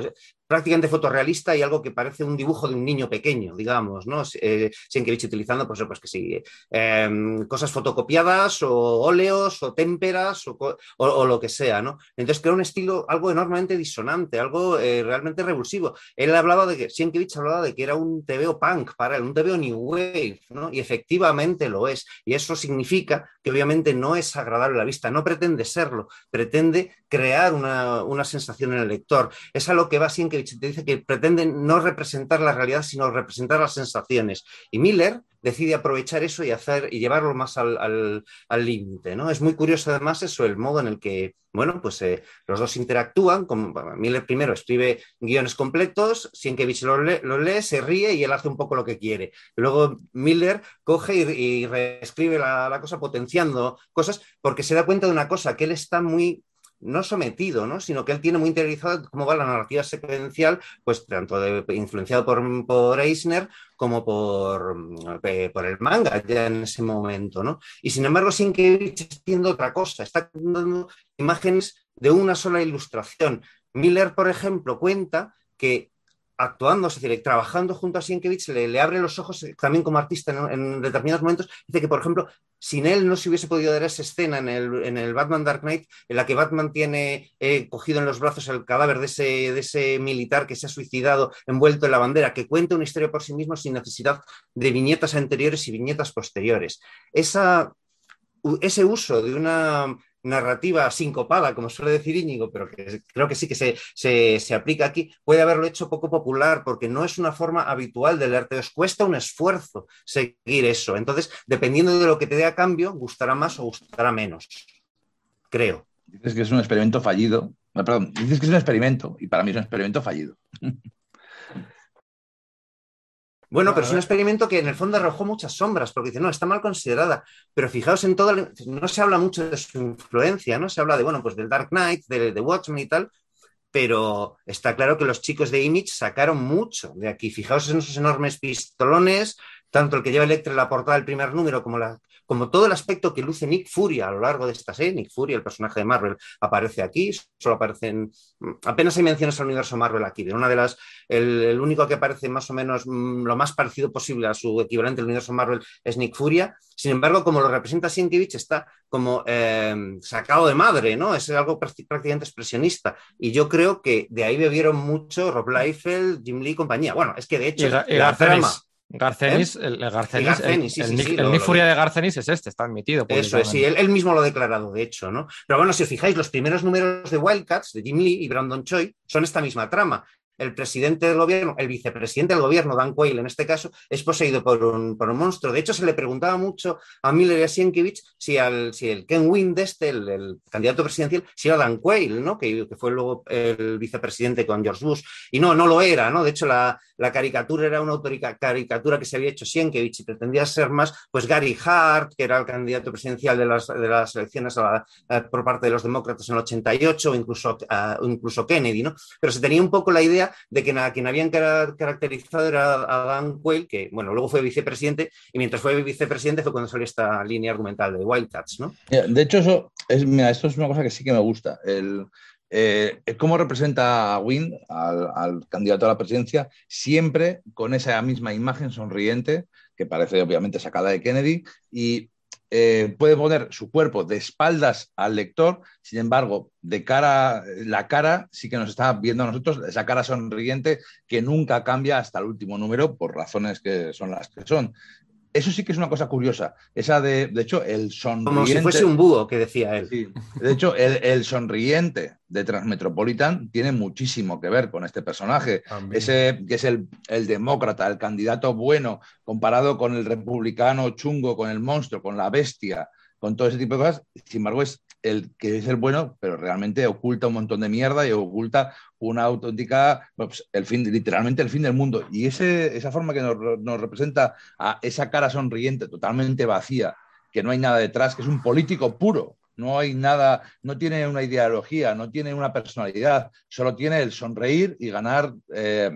prácticamente fotorrealista y algo que parece un dibujo de un niño pequeño, digamos, ¿no? Eh, Sienkiewicz utilizando, pues, pues que sí, em, cosas fotocopiadas o óleos o témperas o, lo que sea, ¿no? Entonces crea un estilo algo enormemente disonante, algo eh, realmente revulsivo. Él hablaba de que Sienkiewicz hablaba de que era un TVO punk para él, un TVO new wave, ¿no? Y efectivamente lo es. Y eso significa que obviamente no es agradable a la vista, no pretende serlo, pretende crear una, sensación en el lector. Es a lo que va Sienkiewicz, te dice que pretende no representar la realidad, sino representar las sensaciones. Y Miller decide aprovechar eso y hacer y llevarlo más al límite, ¿no? Es muy curioso además eso, el modo en el que, bueno, pues eh, los dos interactúan, como Miller primero escribe guiones completos, Sienkiewicz lo lee, lo lee, se ríe y él hace un poco lo que quiere. Luego Miller coge y, reescribe la cosa potenciando cosas porque se da cuenta de una cosa, que él está muy no sometido, ¿no? sino que él tiene muy interiorizado cómo va la narrativa secuencial, pues tanto de, influenciado por, por Eisner como por, eh, por el manga ya en ese momento. ¿no? Y sin embargo, Sienkiewicz está haciendo otra cosa, está dando imágenes de una sola ilustración. Miller, por ejemplo, cuenta que actuando, es decir, trabajando junto a Sienkiewicz, le, abre los ojos eh, también como artista en, determinados momentos. Dice que, por ejemplo, sin él no se hubiese podido dar esa escena en el, Batman Dark Knight, en la que Batman tiene eh, cogido en los brazos el cadáver de ese, de ese militar que se ha suicidado envuelto en la bandera, que cuenta una historia por sí mismo sin necesidad de viñetas anteriores y viñetas posteriores. Esa, ese uso de una narrativa sincopada, como suele decir Íñigo, pero que creo que sí que se, aplica aquí, puede haberlo hecho poco popular porque no es una forma habitual del arte. Os cuesta un esfuerzo seguir eso. Entonces, dependiendo de lo que te dé a cambio, gustará más o gustará menos. Creo. Dices que es un experimento fallido perdón, dices que es un experimento y para mí es un experimento fallido. (laughs) Bueno, pero es un experimento que en el fondo arrojó muchas sombras, porque dice, no, está mal considerada, pero fijaos en todo, no se habla mucho de su influencia, ¿no? Se habla de, bueno, pues del Dark Knight, de, de Watchmen y tal, pero está claro que los chicos de Image sacaron mucho de aquí. Fijaos en esos enormes pistolones, tanto el que lleva Electra en la portada del primer número como, la, como todo el aspecto que luce Nick Fury a lo largo de esta serie. Nick Fury, el personaje de Marvel, aparece aquí, solo aparecen, apenas hay menciones al universo Marvel aquí. De una de las, el, único que aparece más o menos mm, lo más parecido posible a su equivalente del universo Marvel es Nick Furia. Sin embargo, como lo representa Sienkiewicz, está como eh, sacado de madre, ¿no? Es algo prácticamente expresionista. Y yo creo que de ahí bebieron mucho Rob Liefeld, Jim Lee y compañía. Bueno, es que de hecho, la trama Garcenis, el, Garcenis, el, Nick, Furia de Garcenis es este, está admitido. Eso es, sí, él, mismo lo ha declarado, de hecho, ¿no? Pero bueno, si os fijáis, los primeros números de Wildcats, de Jim Lee y Brandon Choi, son esta misma trama el presidente del gobierno, el vicepresidente del gobierno, Dan Quayle en este caso, es poseído por un, por un monstruo. De hecho, se le preguntaba mucho a Miller y a Sienkiewicz si, al, si el Ken Wind, este, el, candidato presidencial, si era Dan Quayle, ¿no? Que, fue luego el vicepresidente con George Bush. Y no, no lo era, ¿no? De hecho, la, la caricatura era una caricatura que se había hecho Sienkiewicz y pretendía ser más, pues Gary Hart, que era el candidato presidencial de las, de las elecciones por parte de los demócratas en el 88, o incluso, incluso Kennedy, ¿no? Pero se tenía un poco la idea de que quien habían caracterizado era a Dan Quayle, que bueno, luego fue vicepresidente, y mientras fue vicepresidente fue cuando salió esta línea argumental de Wildcats, ¿no? De hecho, eso es, mira, esto es una cosa que sí que me gusta. El, eh, cómo representa a Wynne, al, candidato a la presidencia, siempre con esa misma imagen sonriente, que parece obviamente sacada de Kennedy, y eh, puede poner su cuerpo de espaldas al lector, sin embargo, de cara, la cara sí que nos está viendo a nosotros, esa cara sonriente que nunca cambia hasta el último número por razones que son las que son. Eso sí que es una cosa curiosa. Esa de, de hecho, el sonriente. Como si fuese un búho, que decía él. Sí. De hecho, el, sonriente de Transmetropolitan tiene muchísimo que ver con este personaje. Ese que es el, el, demócrata, el candidato bueno, comparado con el republicano chungo, con el monstruo, con la bestia, con todo ese tipo de cosas. Sin embargo, es el que es el bueno, pero realmente oculta un montón de mierda y oculta una auténtica, pues, el fin, literalmente el fin del mundo. Y ese, esa forma que nos, representa a esa cara sonriente, totalmente vacía, que no hay nada detrás, que es un político puro, no hay nada, no tiene una ideología, no tiene una personalidad, solo tiene el sonreír y ganar, eh,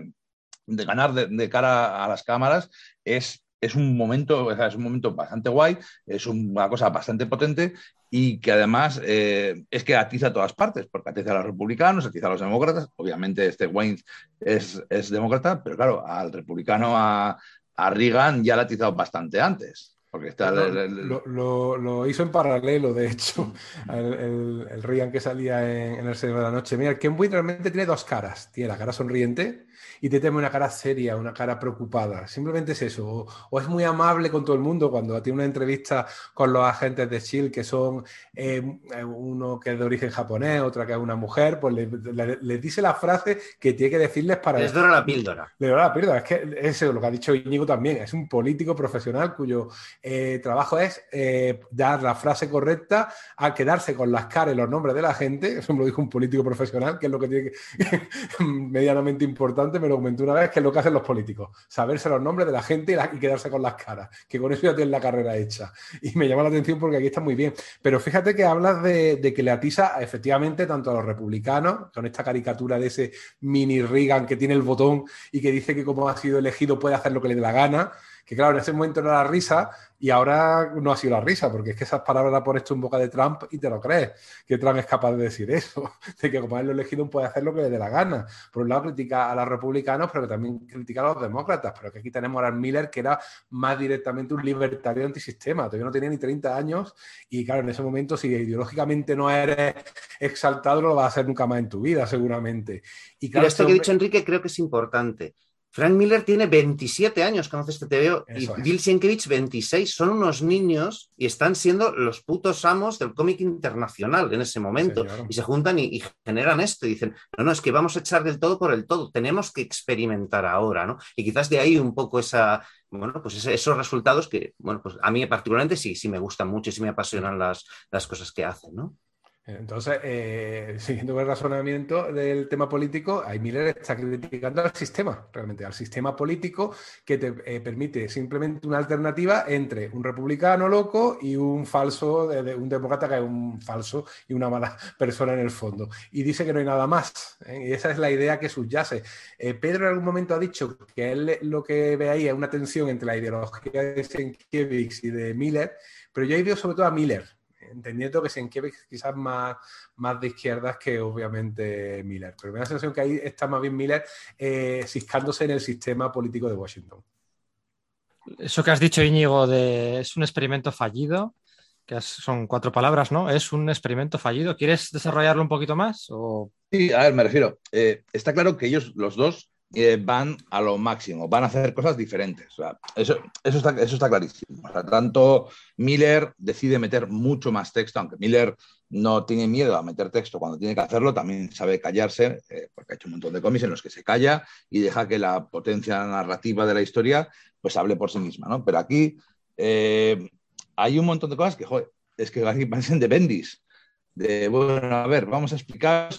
de ganar de, cara a las cámaras, es es un momento, es un momento bastante guay, es una cosa bastante potente y que además eh, es que atiza a todas partes, porque atiza a los republicanos, atiza a los demócratas. Obviamente, este Wayne es, es demócrata, pero claro, al republicano, a, a Reagan, ya la ha atizado bastante antes. Porque está lo, lo, hizo en paralelo, de hecho, (laughs) el, el, Reagan que salía en, El Señor de la Noche. Mira, Ken Wayne realmente tiene dos caras. Tiene la cara sonriente y te teme una cara seria, una cara preocupada. Simplemente es eso. O, es muy amable con todo el mundo cuando tiene una entrevista con los agentes de Shield, que son eh, uno que es de origen japonés, otra que es una mujer, pues les dice la frase que tiene que decirles para... Les dora la píldora. Les dora la píldora. Es que eso, lo que ha dicho Íñigo también. Es un político profesional cuyo eh, trabajo es eh, dar la frase correcta a quedarse con las caras y los nombres de la gente. (laughs) Eso me lo dijo un político profesional, que es lo que tiene que (laughs) medianamente importante me lo comentó una vez, que es lo que hacen los políticos, saberse los nombres de la gente y, quedarse con las caras, que con eso ya tienen la carrera hecha. Y me llama la atención porque aquí está muy bien. Pero fíjate que hablas de, que le atiza efectivamente tanto a los republicanos, con esta caricatura de ese mini Reagan que tiene el botón y que dice que como ha sido elegido puede hacer lo que le dé la gana, que claro, en ese momento no era risa y ahora no ha sido la risa, porque es que esas palabras las pones tú en boca de Trump y te lo crees, que Trump es capaz de decir eso, (laughs) de que como él lo elegido puede hacer lo que le dé la gana. Por un lado critica a los republicanos, pero que también critica a los demócratas, pero que aquí tenemos a Miller, que era más directamente un libertario antisistema, todavía no tenía ni 30 años y claro, en ese momento si ideológicamente no eres exaltado, no lo vas a hacer nunca más en tu vida, seguramente. Y claro, esto que ha dicho Enrique creo que es importante. Frank Miller tiene 27 años, conoce este TVO, y Bill Sienkiewicz 26. Son unos niños y están siendo los putos amos del cómic internacional en ese momento. Y se juntan y, generan esto y dicen, no, no, es que vamos a echar del todo por el todo, tenemos que experimentar ahora, ¿no? Y quizás de ahí un poco esa, bueno, pues esos resultados que, bueno, pues a mí particularmente sí, sí me gustan mucho y sí me apasionan las, las cosas que hacen, ¿no? Entonces, eh, (laughs) siguiendo el razonamiento del tema político, ahí Miller está criticando al sistema, realmente, al sistema político que te eh, permite simplemente una alternativa entre un republicano loco y un falso, de, un demócrata que es un falso y una mala (laughs) persona en el fondo. Y dice que no hay nada más. ¿eh? Y esa es la idea que subyace. Pedro en algún momento ha dicho que él lo que ve ahí es una tensión entre la ideología de Sienkiewicz y de Miller, pero yo he ido sobre todo a Miller entendiendo que Sienkiewicz quizás más, más de izquierdas que obviamente Miller. Pero me da la sensación que ahí está más bien Miller eh, ciscándose en el sistema político de Washington. Eso que has dicho, Íñigo, de es un experimento fallido, que son cuatro palabras, ¿no? Es un experimento fallido. ¿Quieres desarrollarlo un poquito más? O... Sí, a ver, me refiero. Eh, está claro que ellos, los dos, eh, van a lo máximo, van a hacer cosas diferentes. eso, está, clarísimo. tanto Miller decide meter mucho más texto, aunque Miller no tiene miedo a meter texto cuando tiene que hacerlo, también sabe callarse, eh, porque ha hecho un montón de cómics en los que se calla y deja que la potencia narrativa de la historia pues hable por sí misma. Pero aquí eh, hay un montón de cosas que, joder, es que parecen de Bendis. Bueno, a ver, vamos a explicar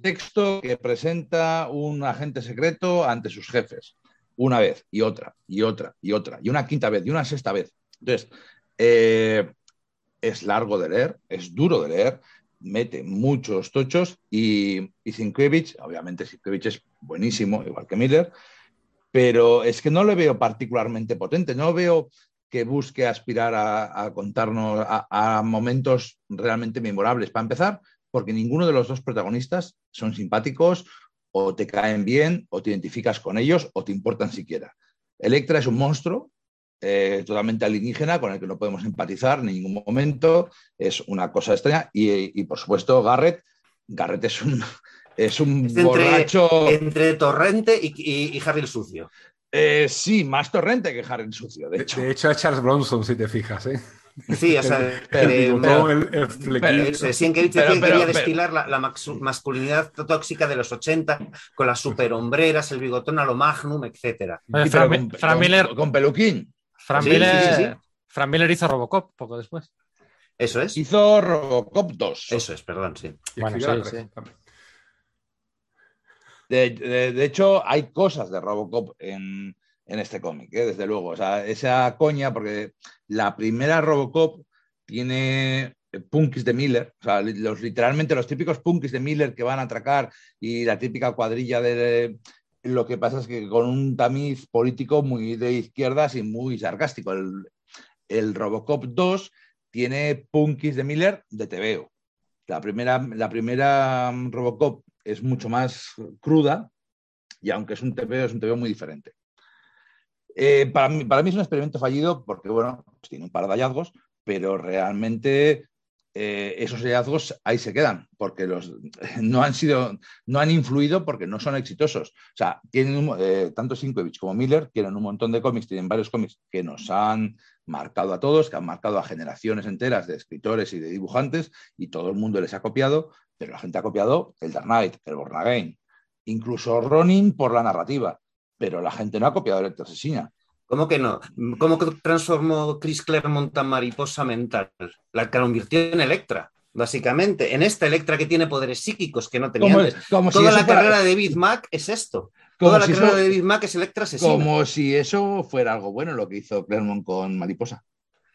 texto que presenta un agente secreto ante sus jefes, una vez y otra y otra y otra, y una quinta vez y una sexta vez. Entonces, eh, es largo de leer, es duro de leer, mete muchos tochos y, y obviamente Sienkiewicz es buenísimo, igual que Miller, pero es que no le veo particularmente potente, no veo que busque aspirar a, contarnos a, momentos realmente memorables. Para empezar, porque ninguno de los dos protagonistas son simpáticos o te caen bien o te identificas con ellos o te importan siquiera. Electra es un monstruo eh, totalmente alienígena con el que no podemos empatizar en ningún momento, es una cosa extraña y, por supuesto Garrett, Garrett es un, (laughs) es un entre, borracho... Entre Torrente y, Harry el Sucio. Eh, sí, más Torrente que Harry el Sucio, de hecho. De hecho, a Charles Bronson, si te fijas, ¿eh? Sí, o sea, quería destilar la, masculinidad tóxica de los 80 con las superhombreras, el bigotón a lo magnum, etc. Fran, Miller, con, peluquín. Fran, Miller, Fran Miller hizo Robocop poco después. Eso es. Hizo Robocop 2. Eso es, perdón, sí. Bueno, sí, sí. de, hecho, hay cosas de Robocop en, en este cómic, ¿eh? desde luego. O sea, esa coña, porque la primera Robocop tiene punkis de Miller, o sea, los, literalmente los típicos punkis de Miller que van a atracar y la típica cuadrilla de... Lo que pasa es que con un tamiz político muy de izquierdas y muy sarcástico. El, Robocop 2 tiene punkis de Miller de TVO. La primera, la primera Robocop es mucho más cruda y aunque es un TVO, es un TVO muy diferente. Eh, para, mí, es un experimento fallido porque, bueno, pues tiene un par de hallazgos, pero realmente eh, esos hallazgos ahí se quedan, porque los, (laughs) no han sido, no han influido porque no son exitosos. O sea, tienen eh, tanto Sienkiewicz como Miller tienen un montón de cómics, tienen varios cómics que nos han marcado a todos, que han marcado a generaciones enteras de escritores y de dibujantes, y todo el mundo les ha copiado, pero la gente ha copiado el Dark Knight, el Born Again, incluso Ronin por la narrativa pero la gente no ha copiado Electra Asesina. ¿Cómo que no? ¿Cómo que transformó Chris Claremont a mariposa mental? La convirtió en Electra, básicamente. En esta Electra que tiene poderes psíquicos que no tenía antes. Toda la carrera de David Mack es esto. Toda la carrera de David Mack es Electra Asesina. Como si eso fuera algo bueno lo que hizo Claremont con Mariposa.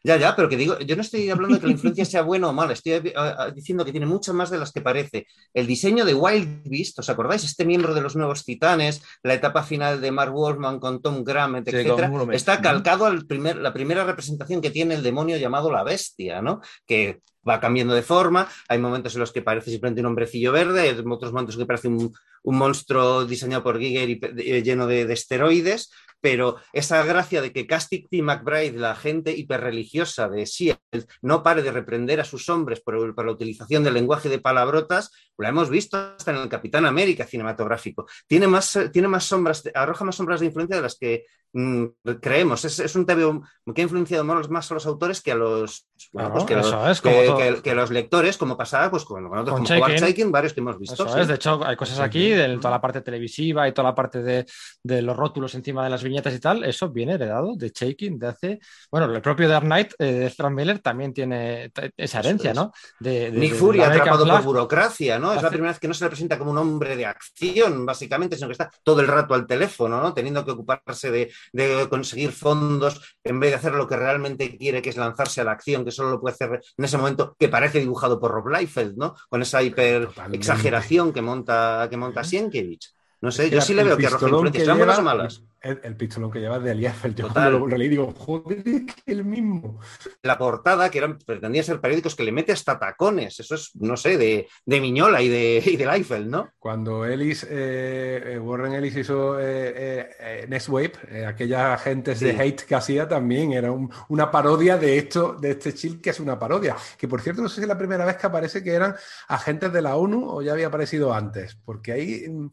Ya, ya, pero que digo, yo no estoy hablando de que la (laughs) influencia sea buena o mala, estoy eh, eh, diciendo que tiene muchas más de las que parece. El diseño de Wild Beast, ¿os acordáis? Este miembro de los nuevos titanes, la etapa final de Mark Wolfman con Tom Graham, etc., está calcado al primer, la primera representación que tiene el demonio llamado la bestia, ¿no? Que va cambiando de forma, hay momentos en los que parece simplemente un hombrecillo verde, hay otros momentos en que parece un, monstruo diseñado por Giger y eh, lleno de, de esteroides, pero esa gracia de que Castic T. McBride, la gente hiperreligiosa de Seattle, no pare de reprender a sus hombres por, la utilización del lenguaje de palabrotas, lo hemos visto hasta en el Capitán América cinematográfico. Tiene más, tiene más sombras, arroja más sombras de influencia de las que mm, creemos. Es, es un TVO que ha influenciado más a los autores que a los, bueno, pues que, los es, como que, todo. que- que los lectores, como pasaba pues con, con otros Con como varios que hemos visto. Eso sí. es, de hecho, hay cosas aquí, de toda la parte televisiva y toda la parte de, de los rótulos encima de las viñetas y tal, eso viene heredado de Shaking de hace. Bueno, el propio Dark Knight eh, de Frank Miller también tiene esa herencia, es. ¿no? De, de- Nick Fury atrapado por burocracia, ¿no? Es la primera vez que no se le presenta como un hombre de acción, básicamente, sino que está todo el rato al teléfono, ¿no? Teniendo que ocuparse de, de conseguir fondos en vez de hacer lo que realmente quiere, que es lanzarse a la acción, que solo lo puede hacer en ese momento, que parece dibujado por Rob Liefeld, ¿no? Con esa hiper exageración que monta, que monta Sienkiewicz. No sé, yo sí le veo que arroja influencias, que ¿sean buenas o malas? El, el pistolón que lleva de Aliafel. Yo Total. cuando lo releí digo, joder, es que el mismo. La portada, que eran, pretendía ser periódicos, que le mete hasta tacones, eso es, no sé, de, de Miñola y de, y de Liefeld, ¿no? Cuando Ellis, eh, eh, Warren Ellis hizo eh, eh, Next Wave, aquellas agentes de hate que hacía también, era un- una parodia de esto, de este chill que es una parodia. Que por cierto, no sé si es la primera vez que aparece que eran agentes de la ONU o ya había aparecido antes, porque ahí, mm,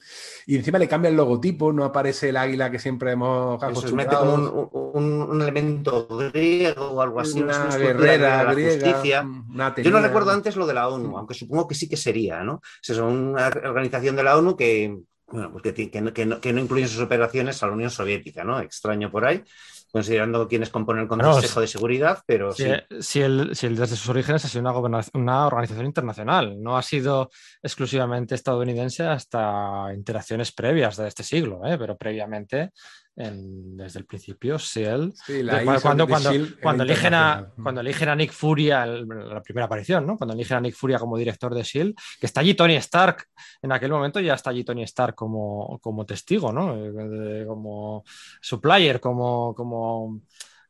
y encima le cambia el logotipo, no aparece el águila que siempre hemos mete como acostumbrado. un, un- un elemento griego o algo así, una guerrera de la griega, justicia. una Yo no recuerdo antes lo de la ONU, Mm. aunque supongo que sí que sería, ¿no? Es una organización de la ONU que, bueno, pues que, que no, que no- que no incluye en sus operaciones a la Unión Soviética, ¿no? Extraño por ahí, considerando quienes componen el Consejo de Seguridad, pero Si, sí. si el, si el desde sus orígenes ha sido una, una organización internacional, no ha sido exclusivamente estadounidense hasta interacciones previas de este siglo, ¿eh? pero previamente, en- desde el principio, SEAL Sí, la Cuando- cuando, cuando, eligen a, cuando eligen a Nick Furia, el- la primera aparición, ¿no? Cuando eligen a Nick Furia como director de S.H.I.E.L.D., que está allí Tony Stark, en aquel momento ya está allí Tony Stark como, como testigo, ¿no? Eh, Como supplier, como, como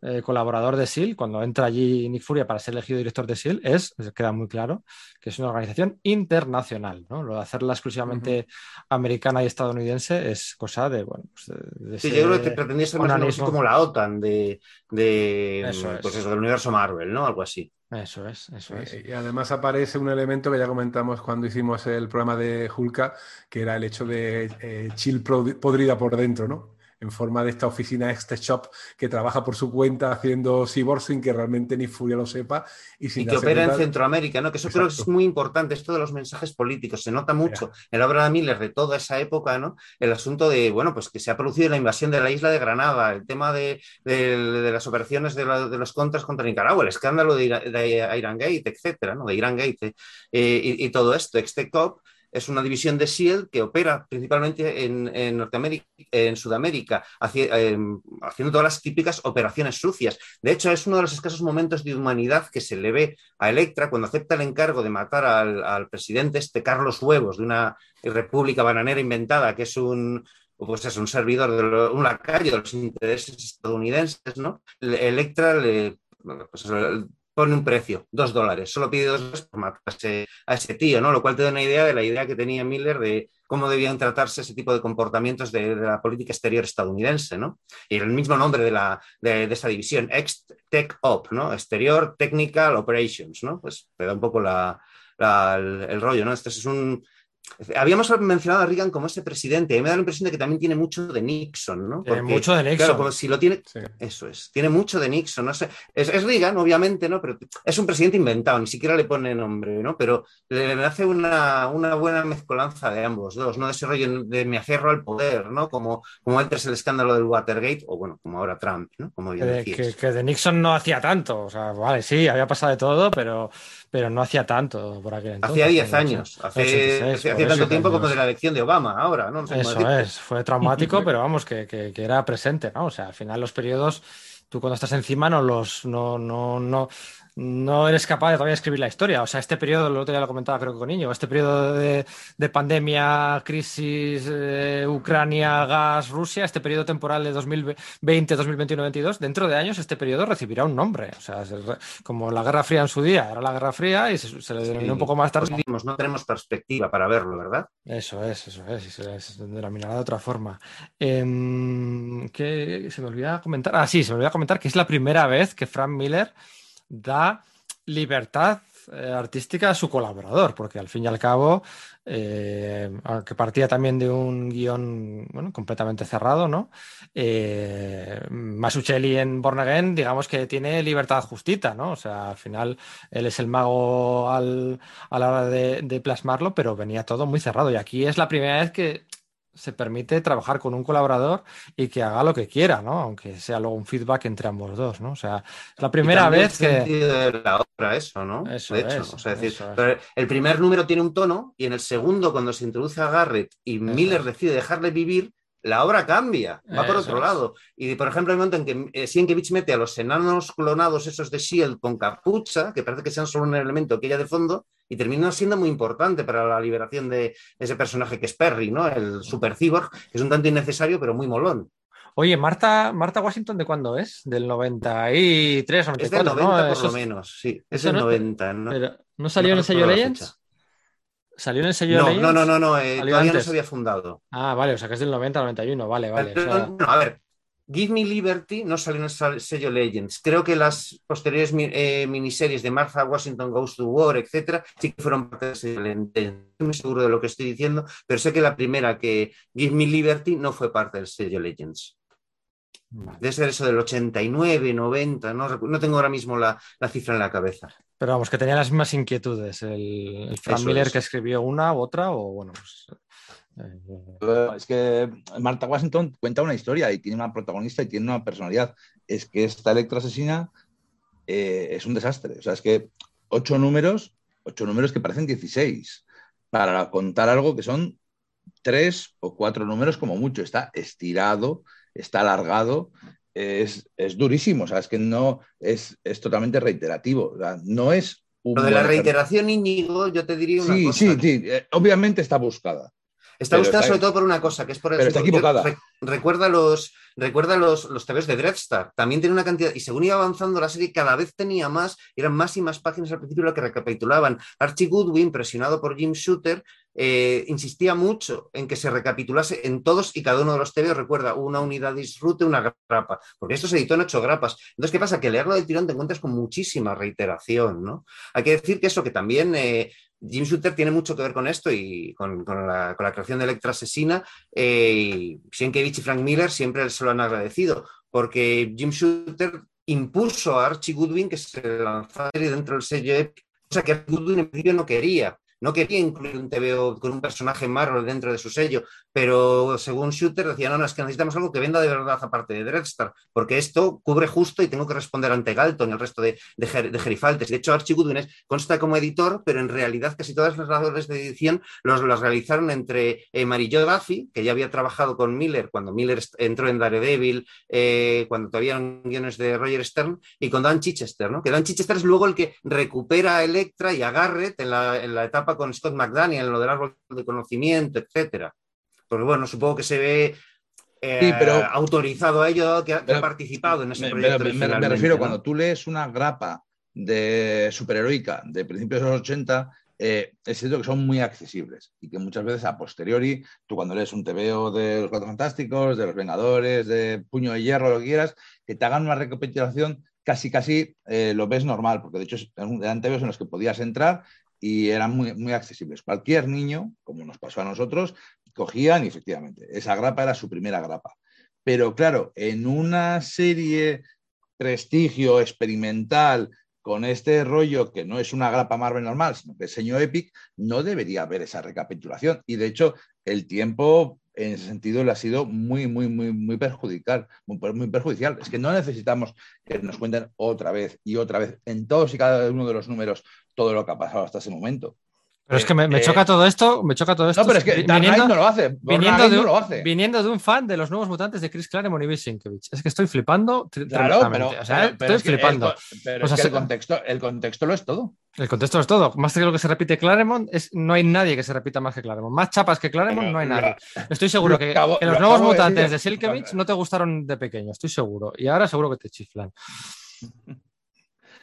eh, colaborador de S.H.I.E.L.D., cuando entra allí Nick Furia para ser elegido director de S.H.I.E.L.D., es, queda muy claro que es una organización internacional, ¿no? Lo de hacerla exclusivamente americana y estadounidense es cosa de, bueno, pues de, de Sí, yo creo que pretendía ser más así como la OTAN de, de Eso es. pues eso, del universo Marvel, ¿no? Algo así. Eso es, eso es. Eh, Y además aparece un elemento que ya comentamos cuando hicimos el programa de Hulka, que era el hecho de eh, chill pro- podrida por dentro, ¿no? En forma de esta oficina Este Shop que trabaja por su cuenta haciendo cyborg sin que realmente ni Furia lo sepa y sin y que opera en Centroamérica, ¿no? Que eso creo que es muy importante, esto de los mensajes políticos. Se nota mucho en la obra de Miller de toda esa época, ¿no? El asunto de, bueno, pues que se ha producido la invasión de la isla de Granada, el tema de, de- de las operaciones de, la- de los contras contra Nicaragua, el escándalo de, Ira- de Iran Gate, etcétera, ¿no? De Iran Gate eh, y, y todo esto. Extecop es una división de SEAL que opera principalmente en, en Norteamérica, en Sudamérica, eh, haciendo todas las típicas operaciones sucias. De hecho, es uno de los escasos momentos de humanidad que se le ve a Electra cuando acepta el encargo de matar al, al presidente este Carlos Huevos de una república bananera inventada que es un pues es un servidor de lo- un lacayo de los intereses estadounidenses, ¿no? Le- Electra le pues, pone un precio, dos dólares, solo pide dos dólares por matar a ese, tío, ¿no? Lo cual te da una idea de la idea que tenía Miller de cómo debían tratarse ese tipo de comportamientos de, la política exterior estadounidense, ¿no? Y el mismo nombre de, la, de, esa división, Ex-Tech Op, ¿no? Exterior Technical Operations, ¿no? Pues te da un poco la- el, el rollo, ¿no? Este es un... Habíamos mencionado a Reagan como ese presidente, y me da la impresión de que también tiene mucho de Nixon, ¿no? Tiene mucho de Nixon. Claro, como si lo tiene, Sí. eso es, tiene mucho de Nixon, no sé, es, es Reagan, obviamente, ¿no? Pero es un presidente inventado, ni siquiera le pone nombre, ¿no? Pero le, le hace una, una buena mezcolanza de ambos dos, ¿no? De ese rollo de me aferro al poder, ¿no? Como, como antes el escándalo del Watergate, o bueno, como ahora Trump, ¿no? Como bien que- que de Nixon no hacía tanto. O sea, vale, sí, había pasado de todo, pero, pero no hacía tanto por aquel entonces. Hacía 10 En el años, hace, 86, hace por tanto tiempo como de la elección de Obama, ahora, ¿no? No sé cómo Eso es, fue traumático, (laughs) pero vamos, que, que- que era presente, ¿no? O sea, al final los periodos, tú cuando estás encima no los, no, no, no, no eres capaz de todavía escribir la historia. O sea, este periodo, el otro día lo comentaba creo que con Niño, este periodo de, de pandemia, crisis, eh, Ucrania, gas, Rusia, este periodo temporal de 2020, 2021, 2022, dentro de años este periodo recibirá un nombre. O sea, como la Guerra Fría en su día era la Guerra Fría y se, se le denominó un poco más tarde. Pues decimos, no tenemos perspectiva para verlo, ¿verdad? Eso es, eso es, y se, se denominará de otra forma. Em, ¿qué se me olvidaba comentar? Ah, sí, se me olvidaba comentar que es la primera vez que Frank Miller da libertad eh, artística a su colaborador, porque al fin y al cabo, eh, aunque partía también de un guion bueno, completamente cerrado, ¿no? Eh, Masuchelli en Born Again, digamos que tiene libertad justita, ¿no? O sea, al final él es el mago al, a la hora de, de plasmarlo, pero venía todo muy cerrado. Y aquí es la primera vez que se permite trabajar con un colaborador y que haga lo que quiera, ¿no? Aunque sea luego un feedback entre ambos dos, ¿no? O sea, es la primera vez que... De la obra, eso, ¿no? Eso de hecho, es, o sea, es decir, es. el primer número tiene un tono y en el segundo, cuando se introduce a Garrett y Miller decide dejarle vivir, la obra cambia, va por otro es. lado. Y por ejemplo, un momento en que eh, Sienkiewicz mete a los enanos clonados esos de Shield con capucha, que parece que sean solo un elemento que ella de fondo, y termina siendo muy importante para la liberación de ese personaje que es Perry, ¿no? El super cyborg, que es un tanto innecesario, pero muy molón. Oye, Marta, Marta Washington, ¿de cuándo es? Del 93, Es del 94, 90 ¿no? por Eso lo menos, sí. Es del no- 90, ¿no? pero, ¿No salió en el sello Legends? ¿Salió en el sello No, Legends? no, no, no, no, eh, todavía no se había fundado. Ah, vale, o sea que es del 90 al 91, vale, vale. o sea- a ver, Give Me Liberty no salió en el sello Legends. Creo que las posteriores eh, miniseries de Martha Washington Goes to War, etcétera, sí que fueron parte del sello Legends. No estoy muy seguro de lo que estoy diciendo, pero sé que la primera que Give Me Liberty no fue parte del sello Legends. Vale. Debe ser eso del 89, 90, no, no tengo ahora mismo la, la cifra en la cabeza. Pero vamos, que tenía las mismas inquietudes. El, el Frank Miller es. que escribió una u otra, o bueno, pues. eh, Es que Marta Washington cuenta una historia y tiene una protagonista y tiene una personalidad. Es que esta Electra asesina eh, es un desastre. O sea, es que ocho números, ocho números que parecen 16 para contar algo que son tres o cuatro números como mucho. Está estirado, está alargado, es, es durísimo. O sea, es que no es, es totalmente reiterativo. O sea, no es un Lo de la reiteración, Íñigo, yo te diría una Sí, cosa. sí, sí. eh, obviamente está buscada. Está Pero buscada está- sobre todo por una cosa, que es por el pero está yo- equivocada. re- recuerda los, recuerda los, los TVs de Dreadstar. También tiene una cantidad, y según iba avanzando la serie, cada vez tenía más, eran más y más páginas al principio lo que recapitulaban. Archie Goodwin, presionado por Jim Shooter, eh, insistía mucho en que se recapitulase en todos y cada uno de los TVs. Recuerda, una unidad disrute, una grapa, porque esto se editó en ocho grapas. Entonces, ¿qué pasa? Que leerlo del tirón te encuentras con muchísima reiteración, ¿no? Hay que decir que eso, que también eh, Jim Shooter tiene mucho que ver con esto y con, la, con la creación de Electra Asesina. Eh, y Sienkiewicz y Frank Miller siempre se lo han agradecido, porque Jim Shooter impuso a Archie Goodwin que se lanzara dentro del sello Epic, cosa que Archie Goodwin en principio no quería. No quería incluir un TVO con un personaje Marvel dentro de su sello, pero según Shooter decía, no, no, es que necesitamos algo que venda de verdad aparte de Dreadstar, porque esto cubre justo y tengo que responder ante Galton y el resto de, de, de Gerifaltes. De hecho, Archie Goodwin consta como editor, pero en realidad casi todas las labores de edición los, las realizaron entre eh, Mary Jo Duffy, que ya había trabajado con Miller cuando Miller entró en Daredevil, eh, cuando todavía eran guiones de Roger Stern, y con Dan Chichester, ¿no? que Dan Chichester es luego el que recupera a Electra y a Garrett en la etapa con Scott McDaniel, en lo del árbol de conocimiento, etcétera. Porque bueno, supongo que se ve eh, Sí, pero- autorizado a ello, que ha, que ha Pero- participado en ese Me, proyecto. me- me- me refiero ¿no? cuando tú lees una grapa de superheroica de principios de los 80, eh, es cierto que son muy accesibles y que muchas veces a posteriori, tú cuando lees un TVO de los Cuatro Fantásticos, de los Vengadores, de Puño de Hierro, lo que quieras, que te hagan una recapitulación, casi casi eh, lo ves normal, porque de hecho eran TVOs en los que podías entrar y eran muy, muy accesibles. Cualquier niño, como nos pasó a nosotros, cogían y efectivamente, esa grapa era su primera grapa. Pero claro, en una serie prestigio experimental con este rollo que no es una grapa Marvel normal, sino que es señor Epic, no debería haber esa recapitulación. Y de hecho, el tiempo en ese sentido le ha sido muy, muy, muy, muy perjudicial, muy, muy perjudicial. Es que no necesitamos que nos cuenten otra vez y otra vez en todos y cada uno de los números todo lo que ha pasado hasta ese momento. Pero es que me, me Eh, choca todo esto, me choca todo esto. No, pero es que Knight viniendo, no lo hace. Viniendo de, no un, lo hace. viniendo de un fan de los nuevos mutantes de Chris Claremont y Bill Sienkiewicz. Es que estoy flipando Claro, pero, tremendamente. O sea, pero- pero estoy es el flipando. Pues es que así- el contexto, el contexto lo es todo. El contexto es todo. Más que lo que se repite Claremont, es, no hay nadie que se repita más que Claremont. Más chapas que Claremont, no hay lo- nadie. Estoy seguro lo que, acabo- que los lo nuevos de mutantes decir. de Sienkiewicz no te gustaron de pequeño, estoy seguro. Y ahora seguro que te chiflan.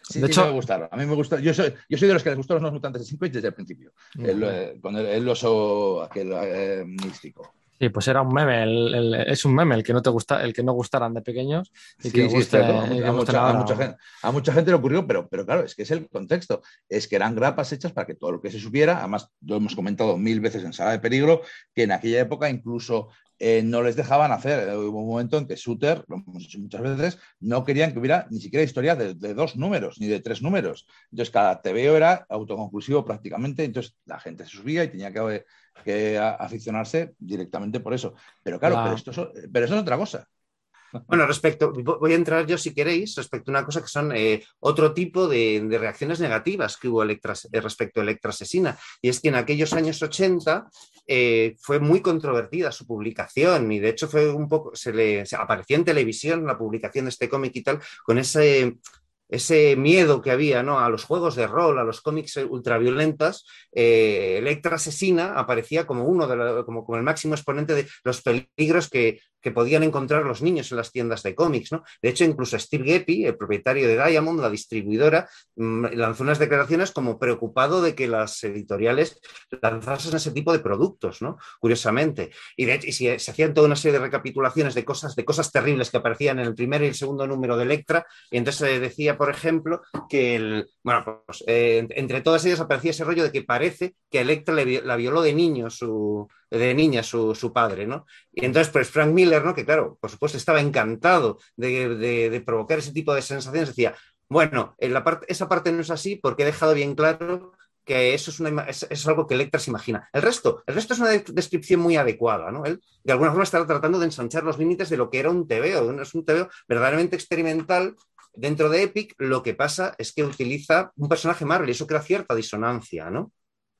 Sí, De sí, hecho- me gustaron. A mí me gusta. Yo soy, yo soy de los que les gustaron los nutantes de Sienkiewicz desde el principio. El, eh, con el, el oso aquel eh, místico. Sí, pues era un meme, el, el, es un meme el que no te gusta, el que no gustaran de pequeños y Sí, que sí, guste. A, y mu- que a gusten mucha, a ahora. mucha gente, a mucha gente le ocurrió, pero, pero claro, es que es el contexto. Es que eran grapas hechas para que todo lo que se supiera, además lo hemos comentado mil veces en Sala de Peligro, que en aquella época incluso eh, no les dejaban hacer. Eh, Hubo un momento en que Shooter, lo hemos dicho muchas veces, no querían que hubiera ni siquiera historia de, de dos números, ni de tres números. Entonces cada TVO era autoconclusivo prácticamente, entonces la gente se subía y tenía que, que a- aficionarse directamente por eso. Pero claro, La- pero, esto es, pero eso es otra cosa. (laughs) Bueno, respecto, vo- voy a entrar yo si queréis, respecto a una cosa que son eh, otro tipo de, de reacciones negativas que hubo Electra, eh, respecto a Electra Asesina. Y es que en aquellos años 80 eh, fue muy controvertida su publicación y de hecho fue un poco, se le se aparecía en televisión la publicación de este cómic y tal, con ese, ese miedo que había ¿no? a los juegos de rol, a los cómics ultraviolentas, eh, Electra Asesina aparecía como uno de como el máximo exponente de los peligros que, que podían encontrar los niños en las tiendas de cómics. ¿no? De hecho, incluso Steve Geppi, el propietario de Diamond, la distribuidora, mm, lanzó unas declaraciones como preocupado de que las editoriales lanzasen ese tipo de productos, ¿no? curiosamente. Y, de hecho, y se, hacían toda una serie de recapitulaciones de cosas, de cosas terribles que aparecían en el primer y el segundo número de Electra, y entonces se decía, por ejemplo, que bueno, pues, eh, entre todas ellas aparecía ese rollo de que parece que Electra la violó de niño su de niña su, su padre, ¿no? Y entonces, pues Frank Miller, ¿no? Que claro, por supuesto, estaba encantado de, de- provocar ese tipo de sensaciones, decía, bueno, en la parte, esa parte no es así porque he dejado bien claro que eso es, una, es, algo que Electra se imagina. El resto, el resto es una de- descripción muy adecuada, ¿no? Él, de alguna forma, está tratando de ensanchar los límites de lo que era un TVO. Es un TVO verdaderamente experimental dentro de Epic. Lo que pasa es que utiliza un personaje Marvel y eso crea cierta disonancia, ¿no?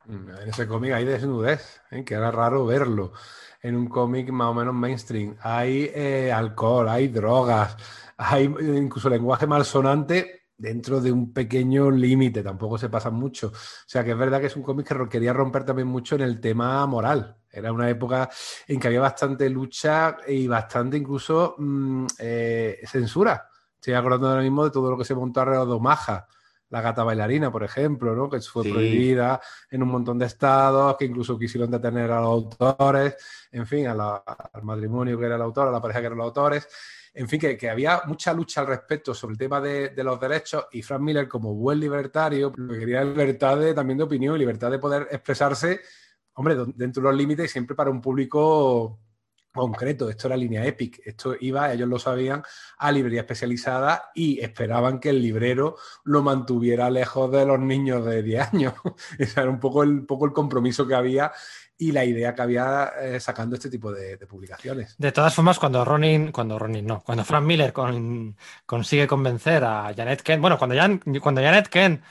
En ese cómic hay desnudez, ¿eh? que era raro verlo en un cómic más o menos mainstream. Hay eh, alcohol, hay drogas, hay eh, incluso lenguaje malsonante dentro de un pequeño límite, tampoco se pasa mucho. O sea que es verdad que es un cómic que quería romper también mucho en el tema moral. Era una época en que había bastante lucha y bastante incluso mm, censura. Estoy acordando ahora mismo de todo lo que se montó alrededor de Omaha la gata bailarina, por ejemplo, ¿no? que fue Sí. prohibida en un montón de estados, que incluso quisieron detener a los autores, en fin, a la- al matrimonio que era el autor, a la pareja que eran los autores. En fin, que, que había mucha lucha al respecto sobre el tema de, de los derechos y Frank Miller, como buen libertario, lo que quería libertad de- también de opinión y libertad de poder expresarse, hombre, dentro de los límites y siempre para un público concreto. Esto era línea Epic. Esto iba, ellos lo sabían, a librería especializada y esperaban que el librero lo mantuviera lejos de los niños de 10 años. (laughs) Ese era un poco el, poco el compromiso que había y la idea que había eh, sacando este tipo de, publicaciones. De todas formas, cuando Ronin, cuando Ronin no, cuando Frank Miller con- consigue convencer a Janet Kent, bueno, cuando, cuando Janet Kent,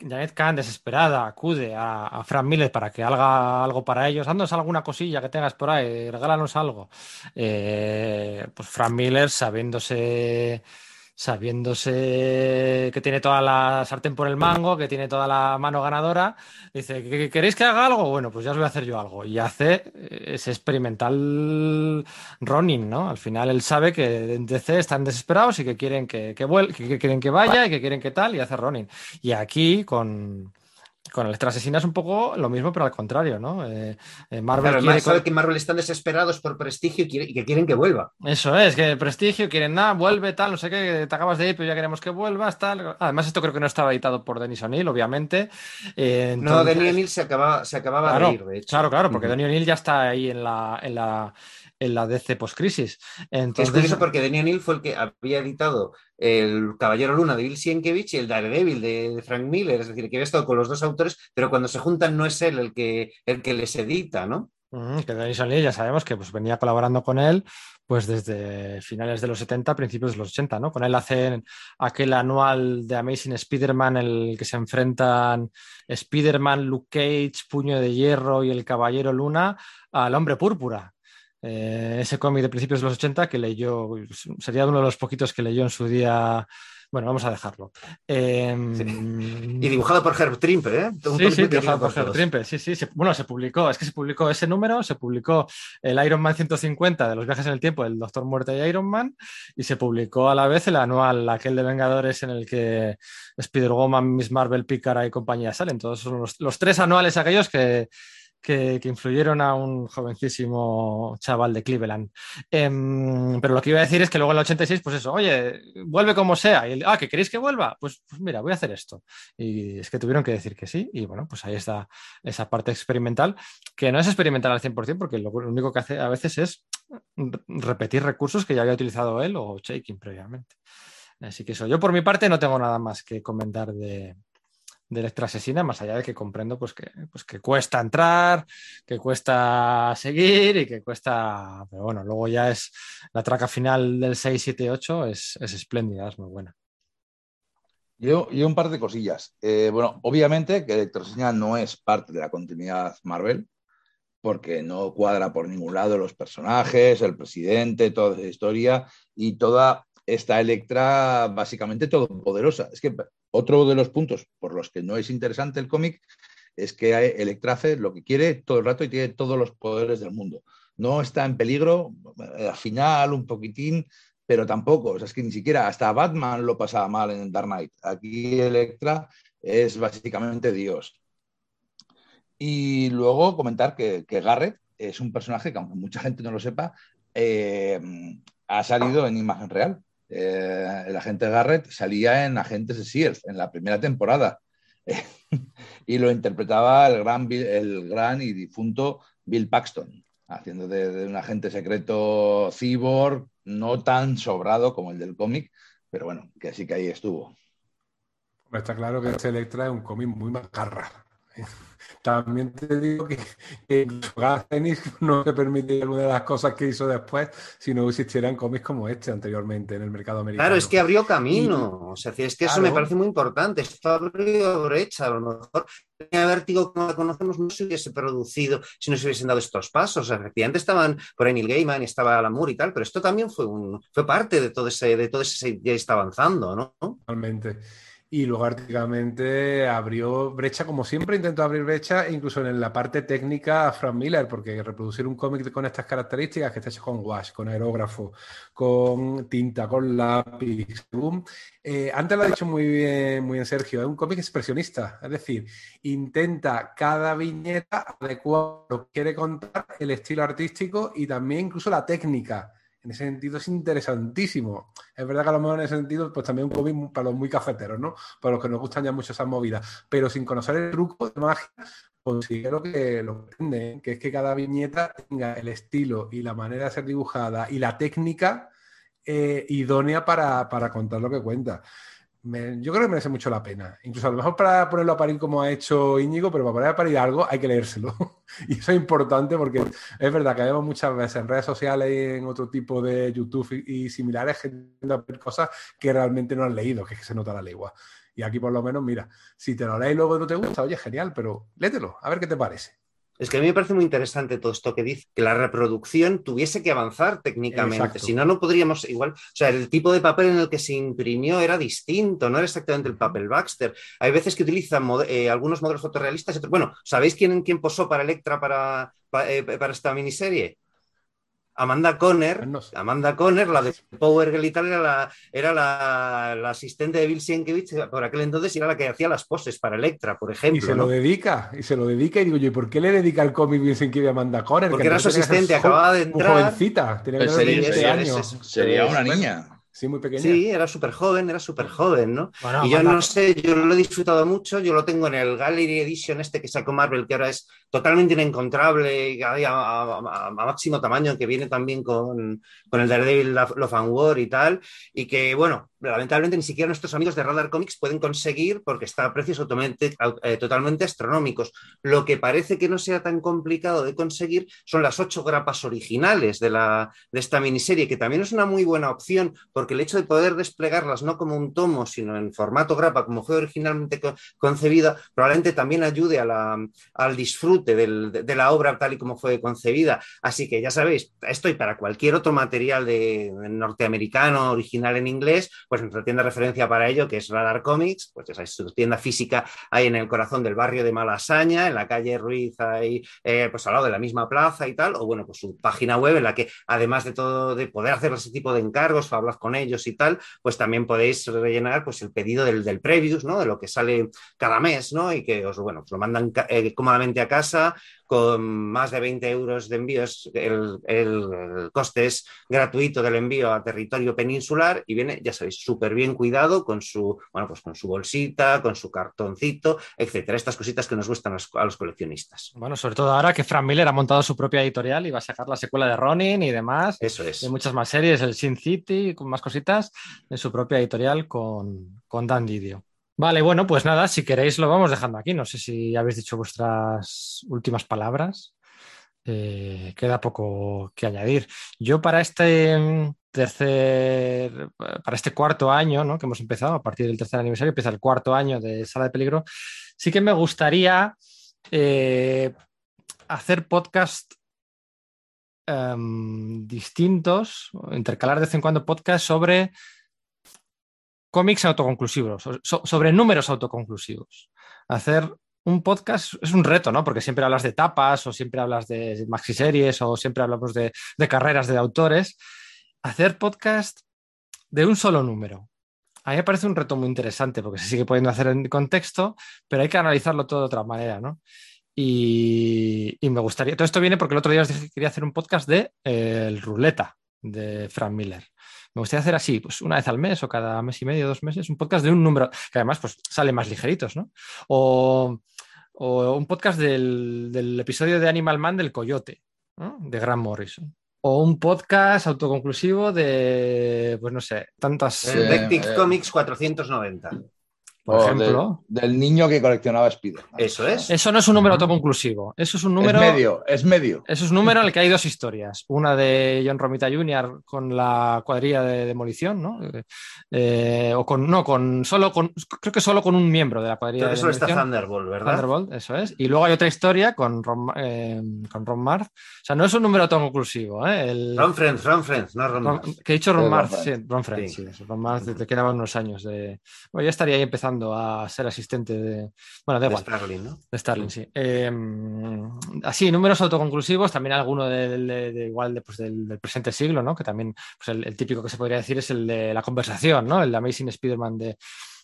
Janet Kent desesperada acude a, a Frank Miller para que haga algo para ellos, haznos alguna cosilla que tengas por ahí, regálanos algo. Eh, pues Frank Miller, sabiéndose, sabiéndose que tiene toda la sartén por el mango, que tiene toda la mano ganadora, Dice, ¿que- que ¿queréis que haga algo? Bueno, pues ya os voy a hacer yo algo. Y hace eh, ese experimental Ronin, ¿no? Al final él sabe que en DC están desesperados y que quieren que, que, que- que quieren que vaya y que quieren que tal, y hace Ronin. Y aquí con, con Electra Asesina es un poco lo mismo, pero al contrario, ¿no? Eh, eh, Marvel Claro, quiere sabe que Marvel están desesperados por prestigio y, quiere- y que quieren que vuelva. Eso es, que prestigio, quieren nada, vuelve, tal, no sé qué, te acabas de ir, pero ya queremos que vuelvas, tal. Además, esto creo que no estaba editado por Denis O'Neill, obviamente. Eh, No, Denis O'Neill se acababa, se acababa Claro, de ir, de hecho. claro, claro, porque Ujú. Denis O'Neill ya está ahí en la, en la, en la DC post-crisis. Que es Entonces, curioso porque Denis O'Neill fue el que había editado el Caballero Luna de Bill Sienkiewicz y el Daredevil de, Frank Miller, es decir, que había estado con los dos autores, pero cuando se juntan no es él el que, el que les edita, ¿no? Mm, que Denis O'Neill ya sabemos que pues, venía colaborando con él pues desde finales de los 70, principios de los 80, ¿no? Con él hacen aquel anual de Amazing Spider-Man, el que se enfrentan Spider-Man, Luke Cage, Puño de Hierro y el Caballero Luna al Hombre Púrpura. Eh, ese cómic de principios de los 80 que leyó, sería uno de los poquitos que leyó en su día. Bueno, vamos a dejarlo. Eh, Y dibujado por Herb Trimpe, ¿eh? Un Sí, sí, dibujado por Herb. Trimpe, sí, sí, bueno, se publicó, es que se publicó ese número, se publicó el Iron Man 150 de los viajes en el tiempo, el Doctor Muerte y Iron Man, y se publicó a la vez el anual, aquel de Vengadores en el que Spider-Woman, Miss Marvel, Pícara y compañía salen, todos son los, los tres anuales aquellos que, que, influyeron a un jovencísimo chaval de Cleveland. Em, pero lo que iba a decir es que luego en el 86, pues eso, oye, vuelve como sea. Y, ah, ¿que queréis que vuelva? Pues, pues, mira, voy a hacer esto. Y es que tuvieron que decir que sí. Y bueno, pues ahí está esa parte experimental, que no es experimental al 100%, porque lo único que hace a veces es repetir recursos que ya había utilizado él o Shaking previamente. Así que eso, yo por mi parte no tengo nada más que comentar de, de Electra Asesina, más allá de que comprendo pues que, pues que cuesta entrar, que cuesta seguir y que cuesta. Pero bueno, luego ya es la traca final del 678, es, es espléndida, es muy buena. Yo, yo un par de cosillas. Eh, bueno, obviamente que Electra Asesina no es parte de la continuidad Marvel, porque no cuadra por ningún lado los personajes, el presidente, toda esa historia y toda esta Electra básicamente todopoderosa. Es que otro de los puntos por los que no es interesante el cómic es que Electra hace lo que quiere todo el rato y tiene todos los poderes del mundo. No está en peligro, al final un poquitín, pero tampoco. O sea, es que ni siquiera hasta Batman lo pasaba mal en Dark Knight. Aquí Electra es básicamente Dios. Y luego comentar que, Garrett es un personaje que, aunque mucha gente no lo sepa, eh, ha salido en imagen real. Eh, el agente Garrett salía en Agentes de S.H.I.E.L.D. en la primera temporada (laughs) y lo interpretaba el gran, el gran y difunto Bill Paxton, haciendo de, un agente secreto cyborg, no tan sobrado como el del cómic, pero bueno, que sí que ahí estuvo. Está claro que este Electra es un cómic muy macarra. También te digo que, que no se permite alguna de las cosas que hizo después si no existieran cómics como este anteriormente en el mercado americano. Claro, es que abrió camino. o sea, es que eso me parece muy importante. Esto abrió brecha. A lo mejor tenía vértigo como la conocemos no se hubiese producido si no se hubiesen dado estos pasos. efectivamente estaban por ahí Neil Gaiman estaba Alan Moore y tal, pero esto también fue, un, fue parte de todo ese, de todo ese ya está avanzando, ¿no? Totalmente y luego artísticamente abrió brecha, como siempre intentó abrir brecha, incluso en la parte técnica a Frank Miller, porque reproducir un cómic con estas características, que está hecho con wash, con aerógrafo, con tinta, con lápiz, boom, eh, antes lo ha dicho muy bien, muy bien Sergio, es un cómic expresionista, es decir, intenta cada viñeta adecuar lo que quiere contar, el estilo artístico y también incluso la técnica en ese sentido es interesantísimo. Es verdad que a lo mejor en ese sentido, pues también un cómic para los muy cafeteros, ¿no? Para los que nos gustan ya mucho esas movidas. Pero sin conocer el truco de magia, consigue lo que lo pretende, que es que cada viñeta tenga el estilo y la manera de ser dibujada y la técnica eh, idónea para, para contar lo que cuenta yo creo que merece mucho la pena. Incluso a lo mejor para ponerlo a parir como ha hecho Íñigo, pero para poner a parir algo hay que leérselo. (laughs) y eso es importante porque es verdad que vemos muchas veces en redes sociales y en otro tipo de YouTube y, similares gente cosas que realmente no han leído, que es que se nota la lengua. Y aquí por lo menos, mira, si te lo lees y luego no te gusta, oye, genial, pero léetelo, a ver qué te parece. Es que a mí me parece muy interesante todo esto que dice, que la reproducción tuviese que avanzar técnicamente, si no, no podríamos igual, o sea, el tipo de papel en el que se imprimió era distinto, no era exactamente el papel Baxter. Hay veces que utilizan eh, algunos modelos fotorrealistas, bueno, ¿sabéis quién, quién posó para Electra para, eh, para esta miniserie? Amanda Conner, Amanda Conner, la de Power Girl y tal, era la, era la, asistente de Bill Sienkiewicz por aquel entonces y era la que hacía las poses para Electra, por ejemplo. Y se lo dedica, y se lo dedica, y digo yo, ¿y por qué le dedica el cómic Bill Sienkiewicz a Amanda Conner? Porque era su asistente, acababa de entrar. jovencita, tenía que sería, años. Sería una niña. Sí, muy pequeña. Sí, era súper joven, era súper joven, ¿no? y yo no sé, yo lo he disfrutado mucho, yo lo tengo en el Gallery Edition este que sacó Marvel, que ahora es totalmente inencontrable, a, máximo tamaño, que viene también con, con el Daredevil Love and War y tal, y que, bueno, lamentablemente ni siquiera nuestros amigos de Radar Comics pueden conseguir porque está a precios totalmente, eh, totalmente astronómicos. Lo que parece que no sea tan complicado de conseguir son las ocho grapas originales de, la, de esta miniserie, que también es una muy buena opción porque el hecho de poder desplegarlas no como un tomo, sino en formato grapa, como fue originalmente concebida, probablemente también ayude al disfrute de, la obra tal y como fue concebida. Así que ya sabéis, estoy para cualquier otro material de, norteamericano, original en inglés, pues nuestra tienda de referencia para ello, que es Radar Comics, pues esa es su tienda física ahí en el corazón del barrio de Malasaña, en la calle Ruiz, ahí eh, pues al lado de la misma plaza y tal, o bueno, pues su página web en la que además de todo, de poder hacer ese tipo de encargos, hablar con ellos y tal, pues también podéis rellenar pues el pedido del, del previews, ¿no? De lo que sale cada mes, ¿no? Y que os, bueno, pues lo mandan eh, cómodamente a casa con más de 20 euros de envíos, el, el coste es gratuito del envío a territorio peninsular y viene, ya sabéis, súper bien cuidado con su, bueno, pues con su bolsita, con su cartoncito, etcétera. Estas cositas que nos gustan a los, coleccionistas. Bueno, sobre todo ahora que Frank Miller ha montado su propia editorial y va a sacar la secuela de Ronin y demás. Eso es. Hay muchas más series, el Sin City, con más cositas, en su propia editorial con, con Dan Didio. Vale, bueno, pues nada, si queréis lo vamos dejando aquí. No sé si habéis dicho vuestras últimas palabras. Eh, queda poco que añadir. Yo para este mm, tercer, para este cuarto año, ¿no? Que hemos empezado, a partir del tercer aniversario, empieza el cuarto año de Sala de Peligro, sí que me gustaría eh, hacer podcast em, distintos, intercalar de vez en cuando podcast sobre cómics autoconclusivos, so- sobre números autoconclusivos. Hacer un podcast es un reto, ¿no? Porque siempre hablas de tapas o siempre hablas de maxiseries o siempre hablamos de, carreras de autores. Hacer podcast de un solo número. A mí me parece un reto muy interesante porque se sigue pudiendo hacer en contexto, pero hay que analizarlo todo de otra manera, ¿no? Y, y me gustaría. Todo esto viene porque el otro día os dije que quería hacer un podcast de eh, el Ruleta de Frank Miller. Me gustaría hacer así, pues una vez al mes o cada mes y medio, dos meses, un podcast de un número que además pues sale más ligeritos, ¿no? O, o un podcast del, del episodio de Animal Man del Coyote, ¿no? de Grant Morrison. O un podcast autoconclusivo de, pues no sé, tantas, Detective eh. Comics 490. Por O ejemplo. de- del niño que coleccionaba Spider. Eso es. Eso no es un número autoconclusivo, eso es un número... Es medio, es medio. Eso es un número en el que hay dos historias. Una de John Romita Jr. con la cuadrilla de demolición, ¿no? Eh, eh, o con, no, con solo con, creo que solo con un miembro de la cuadrilla de Eso está demolición. Thunderbolt, ¿verdad? Thunderbolt, eso es. Y luego hay otra historia con Ron, eh, con Ron Marth. O sea, no es un número autoconclusivo, ¿eh? El, Ron Friends, Ron Friends, no Ron Ron- que he dicho Ron Marth, sí, Ron Friends, Sí. sí, Ron Marth, te quedaban unos años de. Bueno, ya estaría ahí empezando a ser asistente de. Bueno, da de igual. Starling, ¿no? De Starling, sí. Eh, así, números autoconclusivos, también alguno del- de, de igual de, pues, del, del presente siglo, ¿no? Que también, pues el, el típico que se podría decir es el de la conversación, ¿no? El de Amazing Spider-Man de,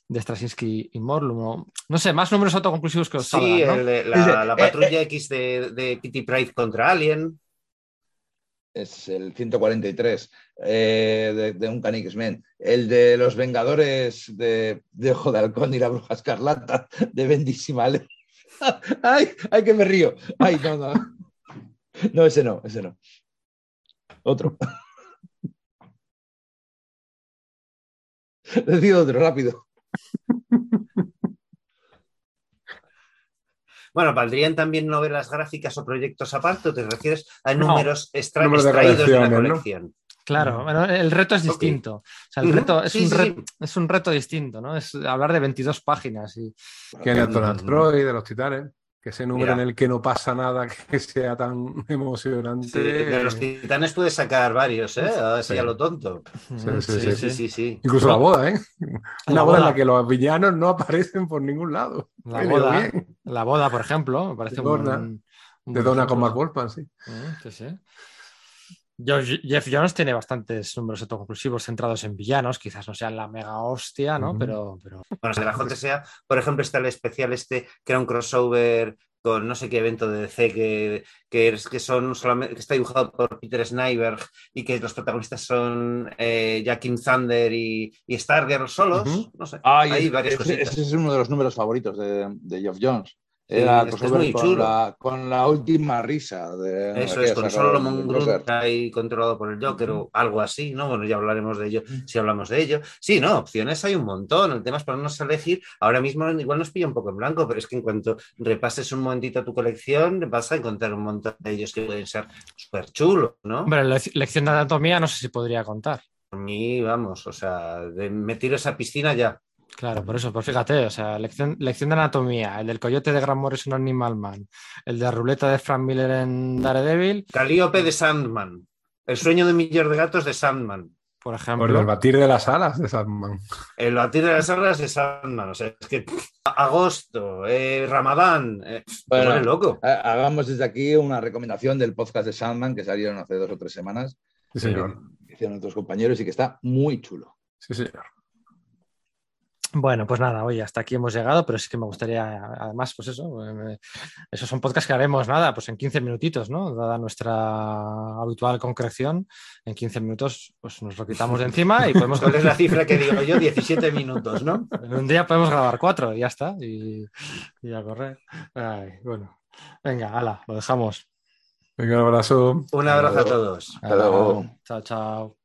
de Straczynski y Morlum. o- No sé, más números autoconclusivos que os Sí, salgan, ¿no? el de la, de- la eh, patrulla X de, de Kitty Pryde contra Alien. Es el 143 eh, de, de un X-Men. El de los Vengadores de, de Ojo de Halcón y la Bruja Escarlata de Bendísima (laughs) ¡Ay! ¡Ay, que me río! ¡Ay, no, no! No, ese no, ese no. Otro. (laughs) Decid otro, rápido. (laughs) Bueno, ¿valdrían también novelas gráficas o proyectos aparte o te refieres a No. números extra- Números de extraídos de ¿no? colección? Claro, bueno, el reto es distinto. O sea, el reto es, sí, un sí, re- sí. es un reto distinto, ¿no? Es hablar de 22 páginas y Que en Donald Mm. Troy, de los titanes, que ese número Mira. en el que no pasa nada (laughs) que sea tan emocionante. Sí, de los titanes puedes sacar varios, ¿eh? Así Sí. a lo tonto. Sí, sí, Sí, sí, sí, sí. Incluso la boda, ¿eh? Una La boda en la que los villanos no aparecen por ningún lado. La boda, bien. la boda, por ejemplo, me parece De un un De Donna con. Mark Wolfman, sí. Mm, sí, sí. George- Jeff Jones tiene bastantes números autoconclusivos centrados en villanos, quizás no sean la mega hostia, ¿no? Pero, pero Bueno, de la JSA, por ejemplo, está el especial este, que era un crossover con no sé qué evento de DC que, que, es- que son solamente, que está dibujado por Peter Snyberg y que los protagonistas son eh, Jack King Thunder y, y Stargirl solos. No sé. Ay, hay ese- varias cositas. ese es uno de los números favoritos de, de Geoff Jones. Era es muy con, chulo. la, con la última risa. De, Eso es, con sacó Solomon Grundy ahí controlado por el Joker o algo así, ¿no? Bueno, ya hablaremos de ello si hablamos de ello. Sí, no, opciones hay un montón. El tema es ponernos a elegir. Ahora mismo igual nos pilla un poco en blanco, pero es que en cuanto repases un momentito tu colección, vas a encontrar un montón de ellos que pueden ser súper chulos, ¿no? hombre, la lec- lección de anatomía no sé si podría contar. Por mí, vamos, o sea, de, me tiro a esa piscina ya. Claro, por eso, pues fíjate, o sea, lección, lección de anatomía, el del coyote de Grant Morrison en Animal Man, el de la ruleta de Frank Miller en Daredevil, Calíope de Sandman. El sueño de un millón de gatos de Sandman. por Por ejemplo. el batir de las alas de Sandman. El batir de las alas de Sandman. O sea, es que agosto, eh, Ramadán. eh, Bueno. pone loco. Ha- Hagamos desde aquí una recomendación del podcast de Sandman que salieron hace dos o tres semanas. Sí, señor. que hicieron otros compañeros y que está muy chulo. Sí, señor. Bueno, pues nada, oye, hasta aquí hemos llegado, pero sí que me gustaría, además, pues eso, eh, esos son podcasts que haremos, nada, pues en 15 minutitos, ¿no? Dada nuestra habitual concreción, en 15 minutos pues nos lo quitamos de encima y podemos... ¿Cuál es la cifra que digo yo? (laughs) 17 minutos, ¿no? En un día podemos grabar cuatro y ya está, y, y a correr. Ay, bueno, venga, ala, lo dejamos. Venga, un abrazo. Un abrazo a todos. Hasta luego. Chao, chao.